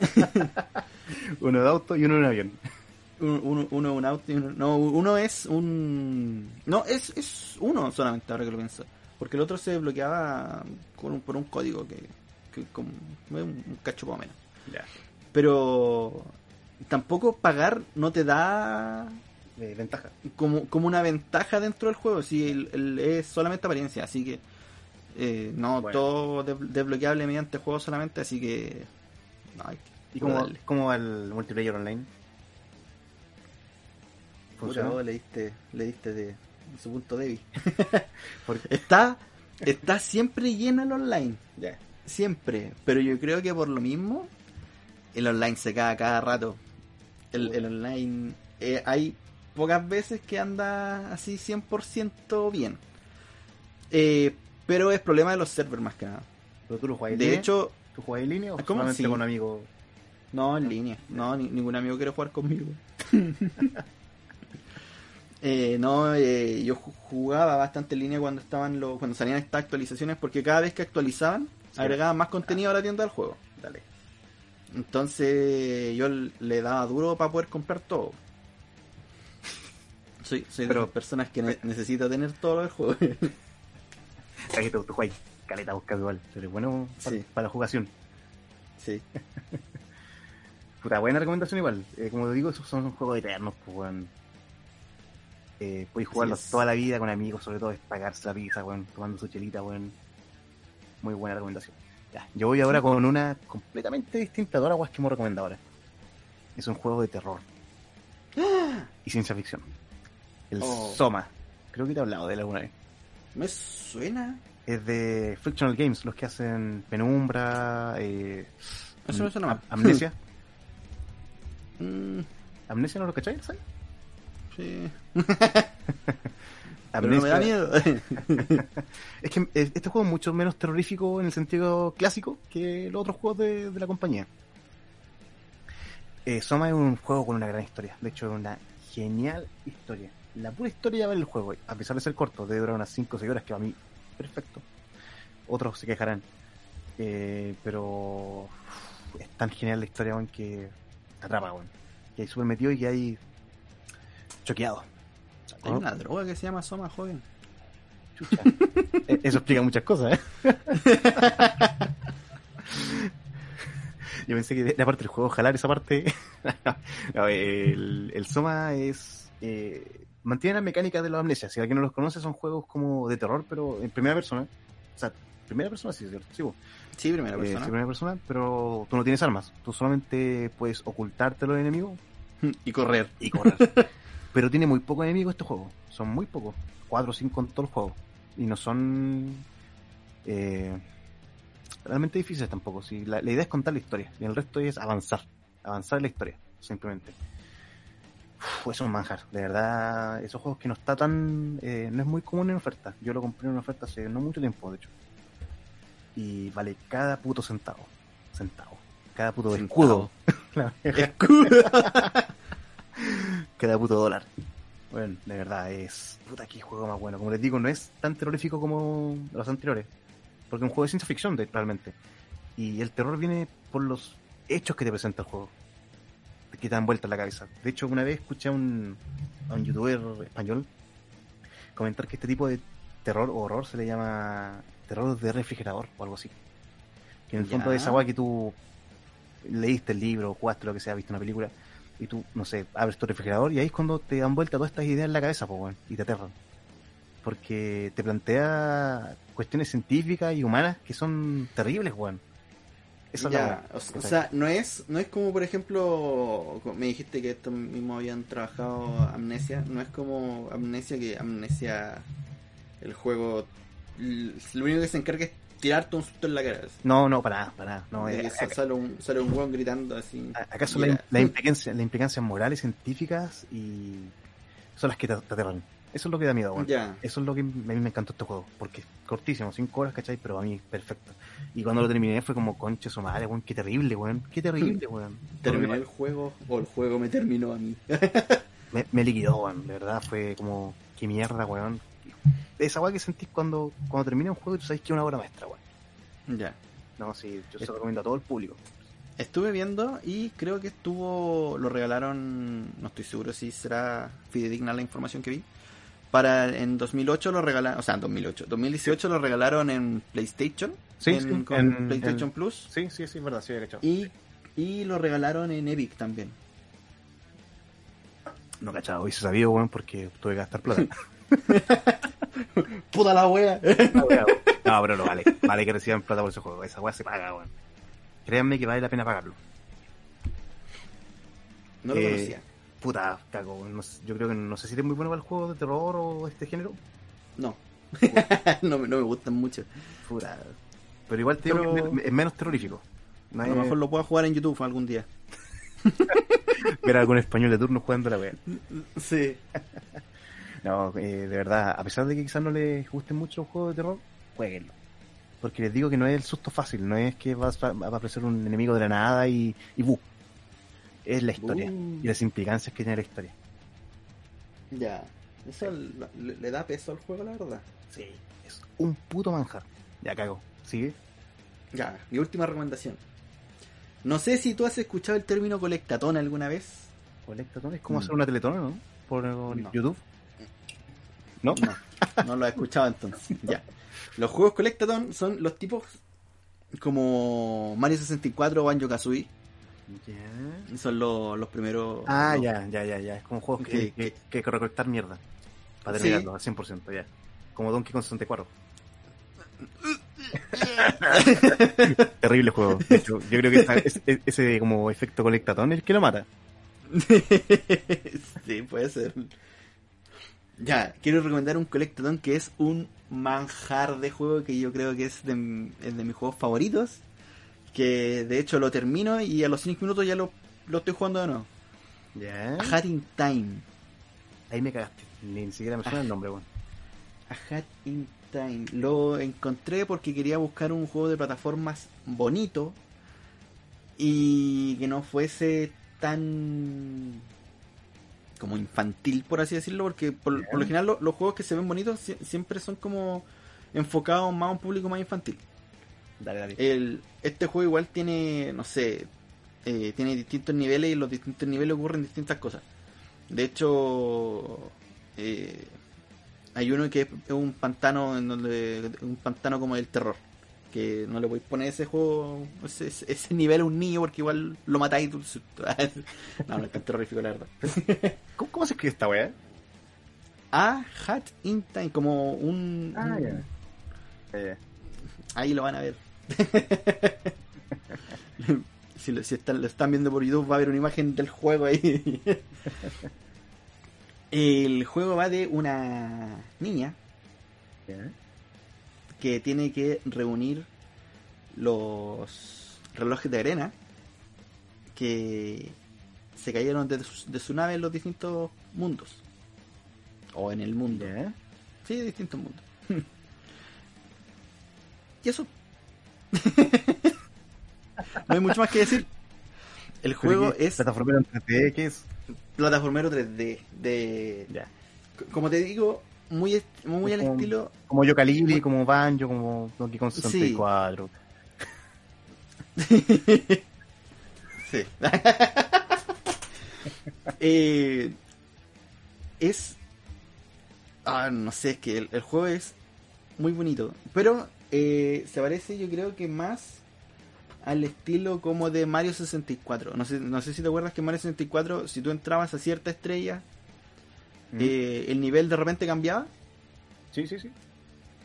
*laughs* uno de auto y uno en avión. Un- uno, un auto y uno, no, uno es un... No, es, es uno solamente, ahora que lo pienso. Porque el otro se desbloqueaba con un- por un código que, que como, un, un cacho más o menos. Ya. Pero tampoco pagar no te da Eh, ventaja. como, como una ventaja dentro del juego. Si el- el- es solamente apariencia, así que eh, no Bueno. todo de- desbloqueable mediante juego solamente, así que... no, hay que ¿Y cómo, darle. cómo va el multiplayer online? Vos le diste, le diste de, de su punto débil. *laughs* Porque- Está, está siempre lleno el online. Siempre. Pero yo creo que por lo mismo, el online se cae cada rato. El, el online. eh, hay pocas veces que anda así 100% bien. Eh, pero es problema de los servers más que nada. ¿Pero tú lo juegas De línea? hecho, ¿Tú juegas en línea o ¿Cómo? solamente Sí. con amigos? No, en línea. No, ni- ningún amigo quiere jugar conmigo. *laughs* Eh, no, eh, yo ju- jugaba bastante en línea cuando estaban los, cuando salían estas actualizaciones porque cada vez que actualizaban Sí. agregaban más contenido a la tienda del juego. Dale. Entonces yo le daba duro para poder comprar todo. *laughs* Soy, soy de Pero- las *laughs* personas que ne- necesita tener todo lo del juego. Que tú juegas caleta buscas igual. Eres bueno para, Sí. la jugación. sí. *laughs* Puta, buena recomendación igual. Eh, como te digo, esos son juegos eternos, pues, weón. Eh, podéis jugarlos toda la vida con amigos, sobre todo es pagarse la pizza, weón, tomando su chelita, weón. Muy buena recomendación. Ya, yo voy ahora con una completamente distinta todas las que hemos recomendado ahora. Es un juego de terror. *gasps* Y ciencia ficción. El Oh. Soma. Creo que te he hablado de él alguna vez. Me suena. Es de Frictional Games, los que hacen Penumbra, eh, Eso me suena. Am- Amnesia. *laughs* Mm, Amnesia no lo cacháis, ¿sabes? Sí. *laughs* Pero no me da miedo. *laughs* Es que eh, este juego es mucho menos terrorífico en el sentido clásico que los otros juegos de, de la compañía. Eh, Soma es un juego con una gran historia. De hecho, es una genial historia. La pura historia de el juego, a pesar de ser corto, debe durar unas 5 o 6 horas, que a mí, perfecto. Otros se quejarán. Eh, pero es tan genial la historia, weón, que te atrapa, weón. Que hay súper metido y que hay choqueado. Hay una droga que se llama Soma joven. Chucha. *laughs* Eh, Eso explica muchas cosas, ¿eh? *laughs* Yo pensé que era parte del juego, jalar esa parte. *laughs* No, el, el Soma es. Eh, mantiene las mecánicas de los amnesias. Si alguien no los conoce, son juegos como de terror, pero en primera persona. O sea, primera persona, sí, cierto. Sí. Sí, primera Eh, persona. sí, primera persona, pero tú no tienes armas. Tú solamente puedes ocultarte a los enemigos Y correr. y correr. Pero tiene muy pocos enemigos este juego. Son muy pocos. Cuatro o cinco en todo el juego. Y no son. eh, realmente difíciles tampoco. Si la, la idea es contar la historia y el resto es avanzar, avanzar en la historia, simplemente. Uf, es un manjar, de verdad, esos juegos que no está tan, eh, no es muy común en oferta. Yo lo compré en una oferta hace no mucho tiempo, de hecho. Y vale cada puto centavo, centavo, cada puto Centavo. escudo, *laughs* Escudo. *laughs* cada puto dólar. Bueno, de verdad, es puta que juego más bueno. Como les digo, no es tan terrorífico como los anteriores. Porque es un juego de ciencia ficción, de- realmente. Y el terror viene por los hechos que te presenta el juego. Que te dan vuelta en la cabeza. De hecho, una vez escuché a un, a un youtuber español comentar que este tipo de terror o horror se le llama terror de refrigerador o algo así. Que en el fondo Ya. es agua que tú leíste el libro, jugaste lo que sea, viste una película y tú, no sé, abres tu refrigerador y ahí es cuando te dan vuelta todas estas ideas en la cabeza, pues, weón, y te aterran. Porque te plantea cuestiones científicas y humanas que son terribles, weón. Ya, o, o ¿cachai? sea, no es, no es como, por ejemplo, me dijiste que estos mismos habían trabajado Amnesia, no es como Amnesia que Amnesia, el juego, lo único que se encarga es tirarte un susto en la cara. no, no, para nada, para nada. No, eh, sale un, sale un weón gritando así. ¿Acaso Ya. la, la implicancia, las implicancias morales, científicas y son las que te, te aterran? Eso es lo que da miedo, weón. Ya, Eso es lo que a mí me encantó este juego, porque es cortísimo, 5 horas, ¿cachai? Pero a mí perfecto. Y cuando lo terminé fue como, conche su madre, weón, qué terrible, weón, qué terrible, weón. *laughs* terminé el juego o el juego me terminó a mí. *laughs* Me, me liquidó, weón, de verdad fue como, qué mierda, weón. Esa weá que sentís cuando, cuando termina un juego y tú sabes que es una obra maestra, weón. ya. No, sí, yo se lo recomiendo a todo el público. Estuve viendo y creo que estuvo, lo regalaron, no estoy seguro si será fidedigna la información que vi. Para en 2008 lo regalaron, o sea, en 2008, 2018 lo regalaron en PlayStation, Sí, en- sí, con en- PlayStation en- Plus Sí, sí, sí, es verdad, sí, cachado. y y lo regalaron en Epic también. No, cachado, hubiese sabido, weón, porque tuve que gastar plata. *laughs* *laughs* Puta la wea. No, pero no vale. Vale que reciban plata por ese juego. Esa weá se paga, weón. Créanme que vale la pena pagarlo. No lo Eh, conocía. Puta, cago. No yo creo que no sé si eres muy bueno para el juego de terror o este género. No. *laughs* no, me- no me gustan mucho. Puta. Pero igual te digo Pero- que es menos terrorífico. No A lo mejor lo puedo jugar en YouTube algún día. *laughs* ver algún español de turno jugando la weá. Sí. No, eh, de verdad, a pesar de que quizás no les gusten mucho los juegos de terror, jueguenlo. Porque les digo que no es el susto fácil, no es que va a, va a aparecer un enemigo de la nada y, y. Es la historia Uh. y las implicancias que tiene la historia. Ya. Eso le, le da peso al juego, la verdad. Sí, es un puto manjar. Ya cago. ¿Sigue? Ya, mi última recomendación. No sé si tú has escuchado el término colectatón alguna vez. Colectatón es como Mm. hacer una teletona, ¿no? Por No. YouTube. ¿No? No, no lo he escuchado entonces. *laughs* Ya. Los juegos colectatón son los tipos como Mario 64 o Banjo Kazooie. Ya. Son los, los primeros. Ah, los- ya, ya, ya, ya. Es como juegos que, Que- que, que- que hay que recolectar mierda. Para Sí. terminarlo al 100%, ya. Como Donkey Kong 64. *laughs* Terrible juego. Hecho, yo creo que esa- es- es- ese como efecto colectatón es el que lo mata. *laughs* sí, puede ser. Ya, quiero recomendar un colectatón que es un manjar de juego que yo creo que es de, es de mis juegos favoritos. Que de hecho lo termino y a los 5 minutos ya lo, lo estoy jugando de nuevo. Ya. A Hat in Time. Ahí me cagaste. Ni, ni siquiera me suena el nombre, weón. A Hat in Time. Lo encontré porque quería buscar un juego de plataformas bonito y que no fuese tan como infantil, por así decirlo, porque por, lo general lo- los juegos que se ven bonitos sie- siempre son como enfocados más a un público más infantil. Dale, dale. El, este juego igual tiene, no sé, eh, tiene distintos niveles y los distintos niveles ocurren distintas cosas. De hecho, eh, hay uno que es un pantano en donde un pantano como el terror, que no le podéis poner ese juego, ese, nivel a un niño porque igual lo matáis. tú- *laughs* no, no es tan terrorífico la verdad. *laughs* ¿Cómo, cómo se escribe esta weá? A Hat in Time, como un, Ah, un- Ahí lo van a ver. *laughs* si lo, si están, lo están viendo por YouTube va a haber una imagen del juego ahí. El juego va de una niña ya. Que tiene que reunir los relojes de arena que se cayeron de su, de su nave en los distintos mundos. O en el mundo. Ya. Sí, distintos mundos. *laughs* y eso. *laughs* no hay mucho más que decir. El juego es Plataformero en 3D, ¿qué es? plataformero 3D. De, Ya. como te digo, muy, muy al estilo. Como Yo Calibri, como Banjo, como Donkey Kong 64. sí. *laughs* *laughs* Eh, es. Ah, no sé, es que el, el juego es muy bonito. Pero eh, se parece, yo creo que más al estilo como de Mario 64. No sé, no sé si te acuerdas que Mario 64, si tú entrabas a cierta estrella, Mm. eh, el nivel de repente cambiaba. Sí, sí, sí.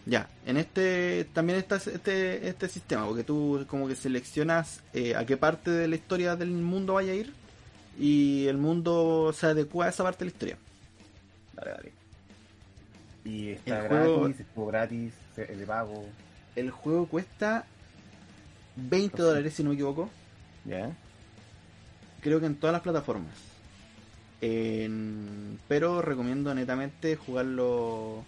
Ya, en este también está este, este sistema, porque tú como que seleccionas eh, a qué parte de la historia del mundo vaya a ir y el mundo se adecua a esa parte de la historia. Dale, dale. Y está El gratis, juego- estuvo gratis, de pago. El juego cuesta 20 dólares, si no me equivoco, ¿Ya? creo que en todas las plataformas. En- Pero recomiendo netamente jugarlo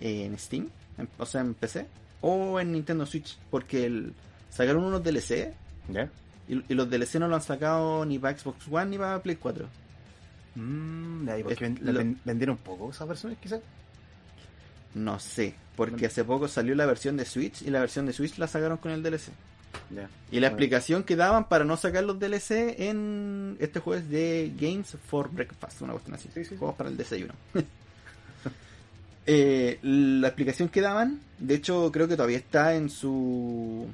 en Steam, en- o sea, en PC, o en Nintendo Switch, porque el... sacaron unos DLC ¿Ya? Y, y los DLC no lo han sacado ni para Xbox One ni para Play 4. Mm, ahí, porque Es- ven- la lo- ven- vendieron poco esas versiones, quizás. No sé, porque hace poco salió la versión de Switch y la versión de Switch la sacaron con el DLC. Y la Bueno. explicación que daban para no sacar los DLC en este juego es de Games for Breakfast, una cuestión así. Sí, sí, sí. Juegos para el desayuno. *laughs* Eh, la explicación que daban, de hecho creo que todavía está en su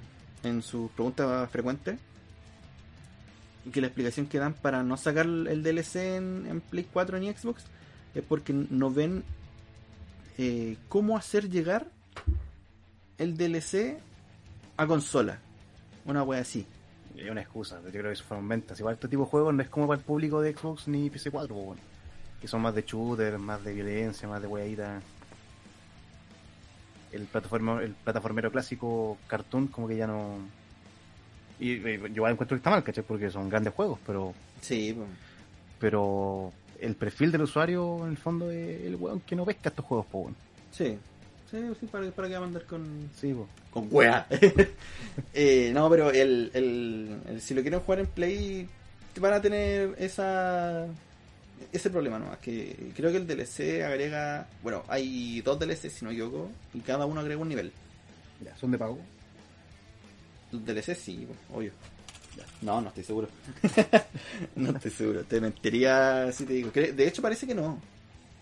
en sus preguntas frecuentes. Que la explicación que dan para no sacar el DLC en, en Play 4 ni Xbox es porque no ven eh, cómo hacer llegar el DLC a consola. Una wea así. Es una excusa, yo creo que eso fueron ventas. Igual este tipo de juegos no es como para el público de Xbox ni PC4, pues, bueno. que son más de shooter, más de violencia, más de weadita. El plataforma, el plataformero clásico cartoon como que ya no... Y, y yo encuentro que está mal, ¿cachai? Porque son grandes juegos, pero Sí, pero el perfil del usuario en el fondo es el weón que no pesca estos juegos, pues, bueno. sí. Sí, sí, para, para que va a mandar con, Sí, pues. con wea. *laughs* Eh, no, pero el, el, el- si lo quieren jugar en Play, van a tener esa ese problema nomás. Que creo que el DLC agrega. Bueno, hay dos DLC, si no me equivoco, y cada uno agrega un nivel. Ya, son de pago. Los DLC sí, obvio. No, no estoy seguro. *laughs* no estoy seguro. Te mentiría si te digo. De hecho, parece que no.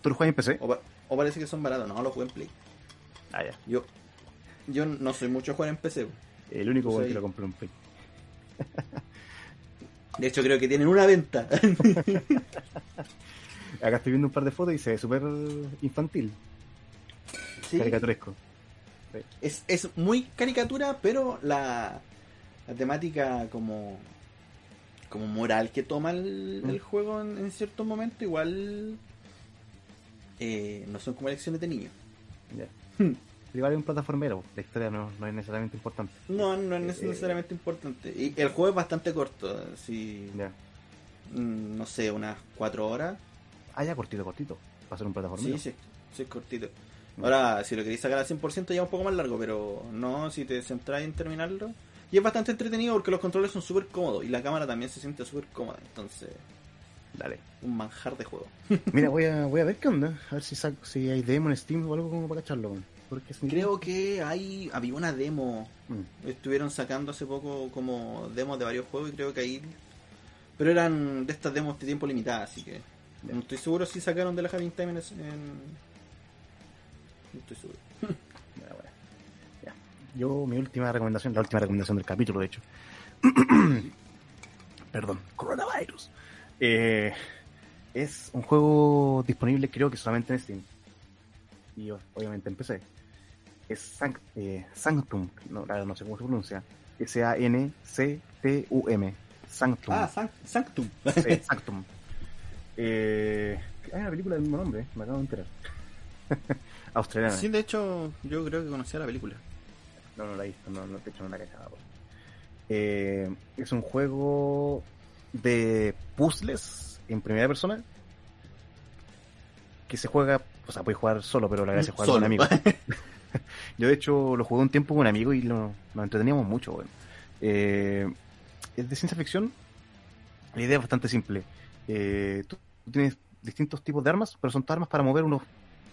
¿Tú lo juegas en PC? O, pa- o parece que son baratos. No, los juego en Play. Ah, ya. Yo, yo no soy mucho jugar en PC. El único ahí. que lo compró en Play. De hecho, creo que tienen una venta. *laughs* Acá estoy viendo un par de fotos y se ve súper infantil, Sí. caricaturesco. Es, es muy caricatura, pero la, la temática como como moral que toma el, Mm. el juego en, en ciertos momentos igual eh, no son como lecciones de niños. Ya. Hmm. Igual es un plataformero, la historia no, no es necesariamente importante. No, no es Eh, necesariamente importante. Y el juego es bastante corto, Ya. mm, no sé, unas cuatro horas. Ah, ya, cortito, cortito. Va a ser un plataformero. Sí, sí, sí, es cortito. Ahora, si lo queréis sacar al 100% ya es un poco más largo, pero no, si te centráis en terminarlo. Y es bastante entretenido porque los controles son súper cómodos y la cámara también se siente súper cómoda. Entonces, Dale. un manjar de juego. *laughs* Mira, voy a, voy a ver qué onda. A ver si, saco, si hay demo en Steam o algo como para cacharlo. Porque es un- Creo que hay había una demo. Mm. Estuvieron sacando hace poco como demos de varios juegos y creo que ahí... Pero eran de estas demos de tiempo limitada, así que... No estoy seguro si sacaron de la Having Time en... en- No estoy seguro. *laughs* Ya, bueno. Ya. Yo, mi última recomendación, la última recomendación del capítulo, de hecho. *clears throat* Perdón, coronavirus. Eh, es un juego disponible, creo que solamente en Steam. Y obviamente en PC. Es Sanct- eh, Sanctum, no, la verdad no sé cómo se pronuncia. S-A-N-C-T-U-M. Sanctum. Ah, San- Sanctum. Sí, *laughs* Sanctum. Eh, hay una película del mismo nombre, me acabo de enterar. *laughs* Australiana. Sí, de hecho, yo creo que conocía la película. No, no la he visto, no, no te he hecho una cagada. weón. Eh, es un juego de puzzles en primera persona que se juega, o sea, puedes jugar solo, pero la gracia es jugar con Solo. amigos. *laughs* *laughs* Yo de hecho lo jugué un tiempo con un amigo y lo, nos entreteníamos mucho, weón. Eh, es de ciencia ficción. La idea es bastante simple. Eh, tú, tú tienes distintos tipos de armas, pero son todas armas para mover unos,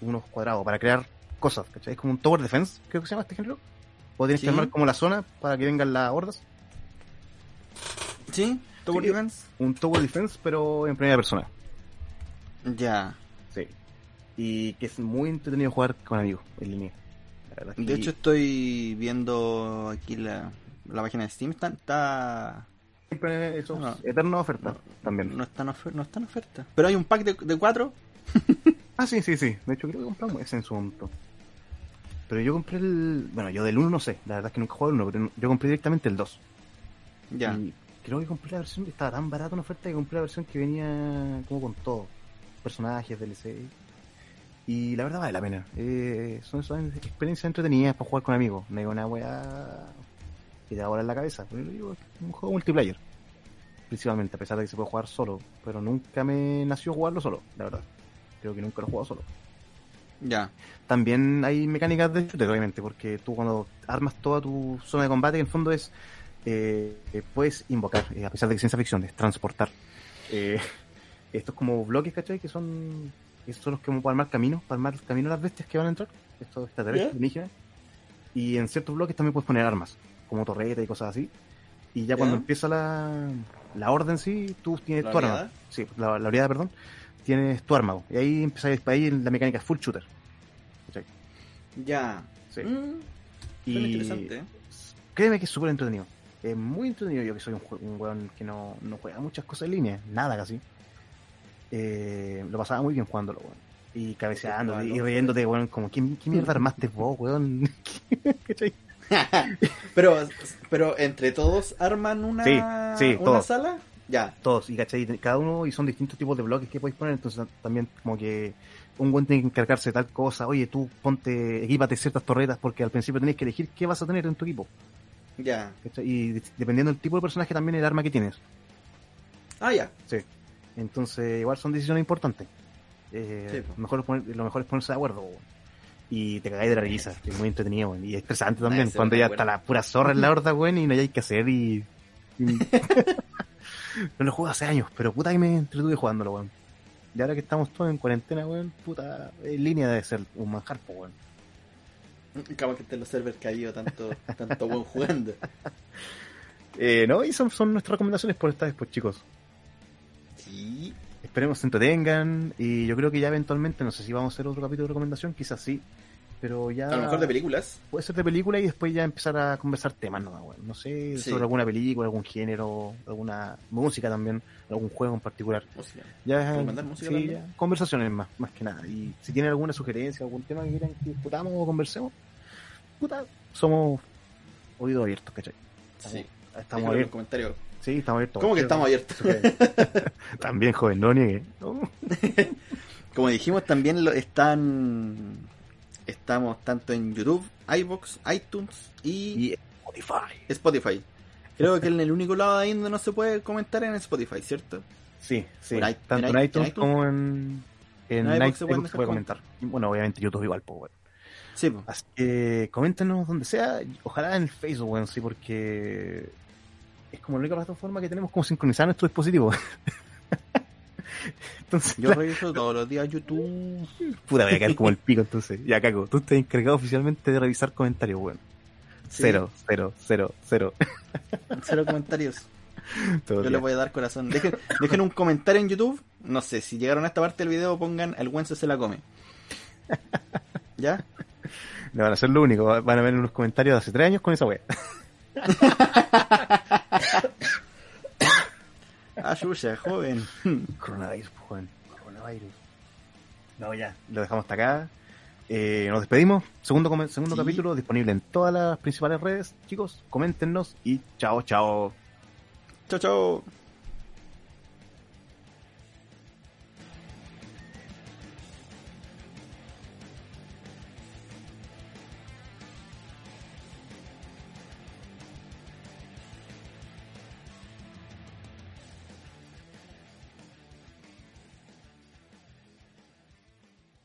unos cuadrados, para crear cosas, ¿cachai? Es como un tower defense, creo que se llama este género. O tienes Sí. que armar como la zona para que vengan las hordas. ¿Sí? ¿Tower Sí. Defense? Un tower defense, pero en primera persona. Ya. Sí. Y que es muy entretenido jugar con amigos en línea. La De hecho, estoy viendo aquí la, la página de Steam. Está, está- siempre esos No. eternas ofertas no, también. no, está en ofer- no está en oferta. Pero hay un pack de, de cuatro. *laughs* Ah, sí, sí, sí. De hecho, creo que compramos ese en su momento. Pero yo compré el. Bueno, yo del 1 no sé. La verdad es que nunca jugué el 1, pero yo compré directamente el 2. Ya. Y creo que compré la versión. Estaba tan barata una oferta que compré la versión que venía como con todo: personajes, DLC. Y la verdad vale la pena. Eh, son, son experiencias entretenidas para jugar con amigos. No hay una weá que te va a volar la cabeza. Pero digo, es un juego multiplayer. Principalmente, a pesar de que se puede jugar solo. Pero nunca me nació jugarlo solo, la verdad. Creo que nunca lo he jugado solo. Ya. También hay mecánicas de shooter, obviamente, porque tú cuando armas toda tu zona de combate, que en el fondo es, eh, puedes invocar, eh, a pesar de que ciencia ficción, es transportar. Eh, *laughs* estos como bloques, ¿cachai? Que son, estos son los que como para armar caminos, para armar caminos a las bestias que van a entrar, estos extraterrestres, Ya. alienígenas. Y en ciertos bloques también puedes poner armas, como torreta y cosas así. Y ya cuando Ya. empieza la, la orden, sí, tú tienes ¿La tu arma. Sí, la, la oleada, perdón. Tienes tu arma. Y ahí empieza ahí la mecánica es full shooter. ¿cachai? Ya. Sí. Mm, Y créeme que es súper entretenido. Es muy entretenido yo que soy un, un weón que no, no juega muchas cosas en línea, nada casi. Eh, lo pasaba muy bien jugándolo, weón. Y cabeceando y, y riéndote, weón, como, ¿qué, qué mierda armaste vos, weón? *laughs* *laughs* Pero, pero entre todos arman una, Sí, sí, una todos. sala. Ya. Todos, y cachai, cada uno, y son distintos tipos de bloques que podéis poner, entonces también como que un buen tiene que encargarse de tal cosa, oye, tú ponte, equípate ciertas torretas, porque al principio tenés que elegir qué vas a tener en tu equipo. Ya. Y de- dependiendo del tipo de personaje también el arma que tienes. Ah, ya. Sí. Entonces, igual son decisiones importantes. Eh, Sí, mejor poner- lo mejor es ponerse de acuerdo. weón. Y te cagáis de la risa. Es muy entretenido, weón. Y es estresante también. Ese cuando ya está la pura zorra en la horda, weón, y no hay que hacer. Y. y- *laughs* *laughs* no lo juego hace años, pero puta que me entretuve jugándolo, weón. Y ahora que estamos todos en cuarentena, weón, puta, en línea debe ser un manjar, weón. *laughs* Capaz que estén los servers caídos tanto, tanto buen jugando. *laughs* Eh, no, y son, son nuestras recomendaciones por esta vez, pues, chicos. Sí. Esperemos se entretengan y yo creo que ya eventualmente, no sé si vamos a hacer otro capítulo de recomendación, quizás sí, pero ya A lo mejor de películas. puede ser de película y después ya empezar a conversar temas, no, Bueno, no sé, Sí. sobre alguna película, algún género, alguna música también, algún juego en particular. Música. Ya ¿Recomendar música sí, ya, conversaciones más, más que nada. Y si tienen alguna sugerencia, algún tema que quieran que discutamos o conversemos, puta, somos oídos abiertos, ¿cachai? Sí. Estamos en los abiertos. comentarios. Sí, estamos abiertos. ¿Cómo que estamos abiertos? *laughs* También, joven, no niegue. *laughs* Como dijimos, también lo están. Estamos tanto en YouTube, iBox, iTunes y, Y Spotify. Spotify. Creo que en el único lado ahí donde no se puede comentar es en Spotify, ¿cierto? Sí, sí. Tanto en iTunes como en, en, En iVoox se puede comentar. Bueno, obviamente YouTube igual, pues, bueno. Sí, po. Así que coméntenos donde sea, ojalá en el Facebook, bueno, sí, porque es como la única plataforma que tenemos como sincronizar nuestro dispositivo. *laughs* entonces, yo reviso todos los días YouTube. puta, voy a caer como el pico, entonces. Ya, Caco, tú estás encargado oficialmente de revisar comentarios, bueno. Sí. Cero, cero, cero, cero. Cero comentarios. *laughs* Todo Yo bien. les voy a dar corazón. Dejen, dejen un comentario en YouTube. No sé, si llegaron a esta parte del video, pongan el Wences se la come. *laughs* ¿Ya? No van a ser lo único, van a ver unos comentarios de hace tres años con esa wea. *laughs* Yuya, joven. *laughs* Coronavirus, pues, joven. Coronavirus. No, ya, lo dejamos hasta acá. Eh, nos despedimos. Segundo, segundo Sí. capítulo disponible en todas las principales redes. Chicos, coméntenos y chao, chao. Chao, chao.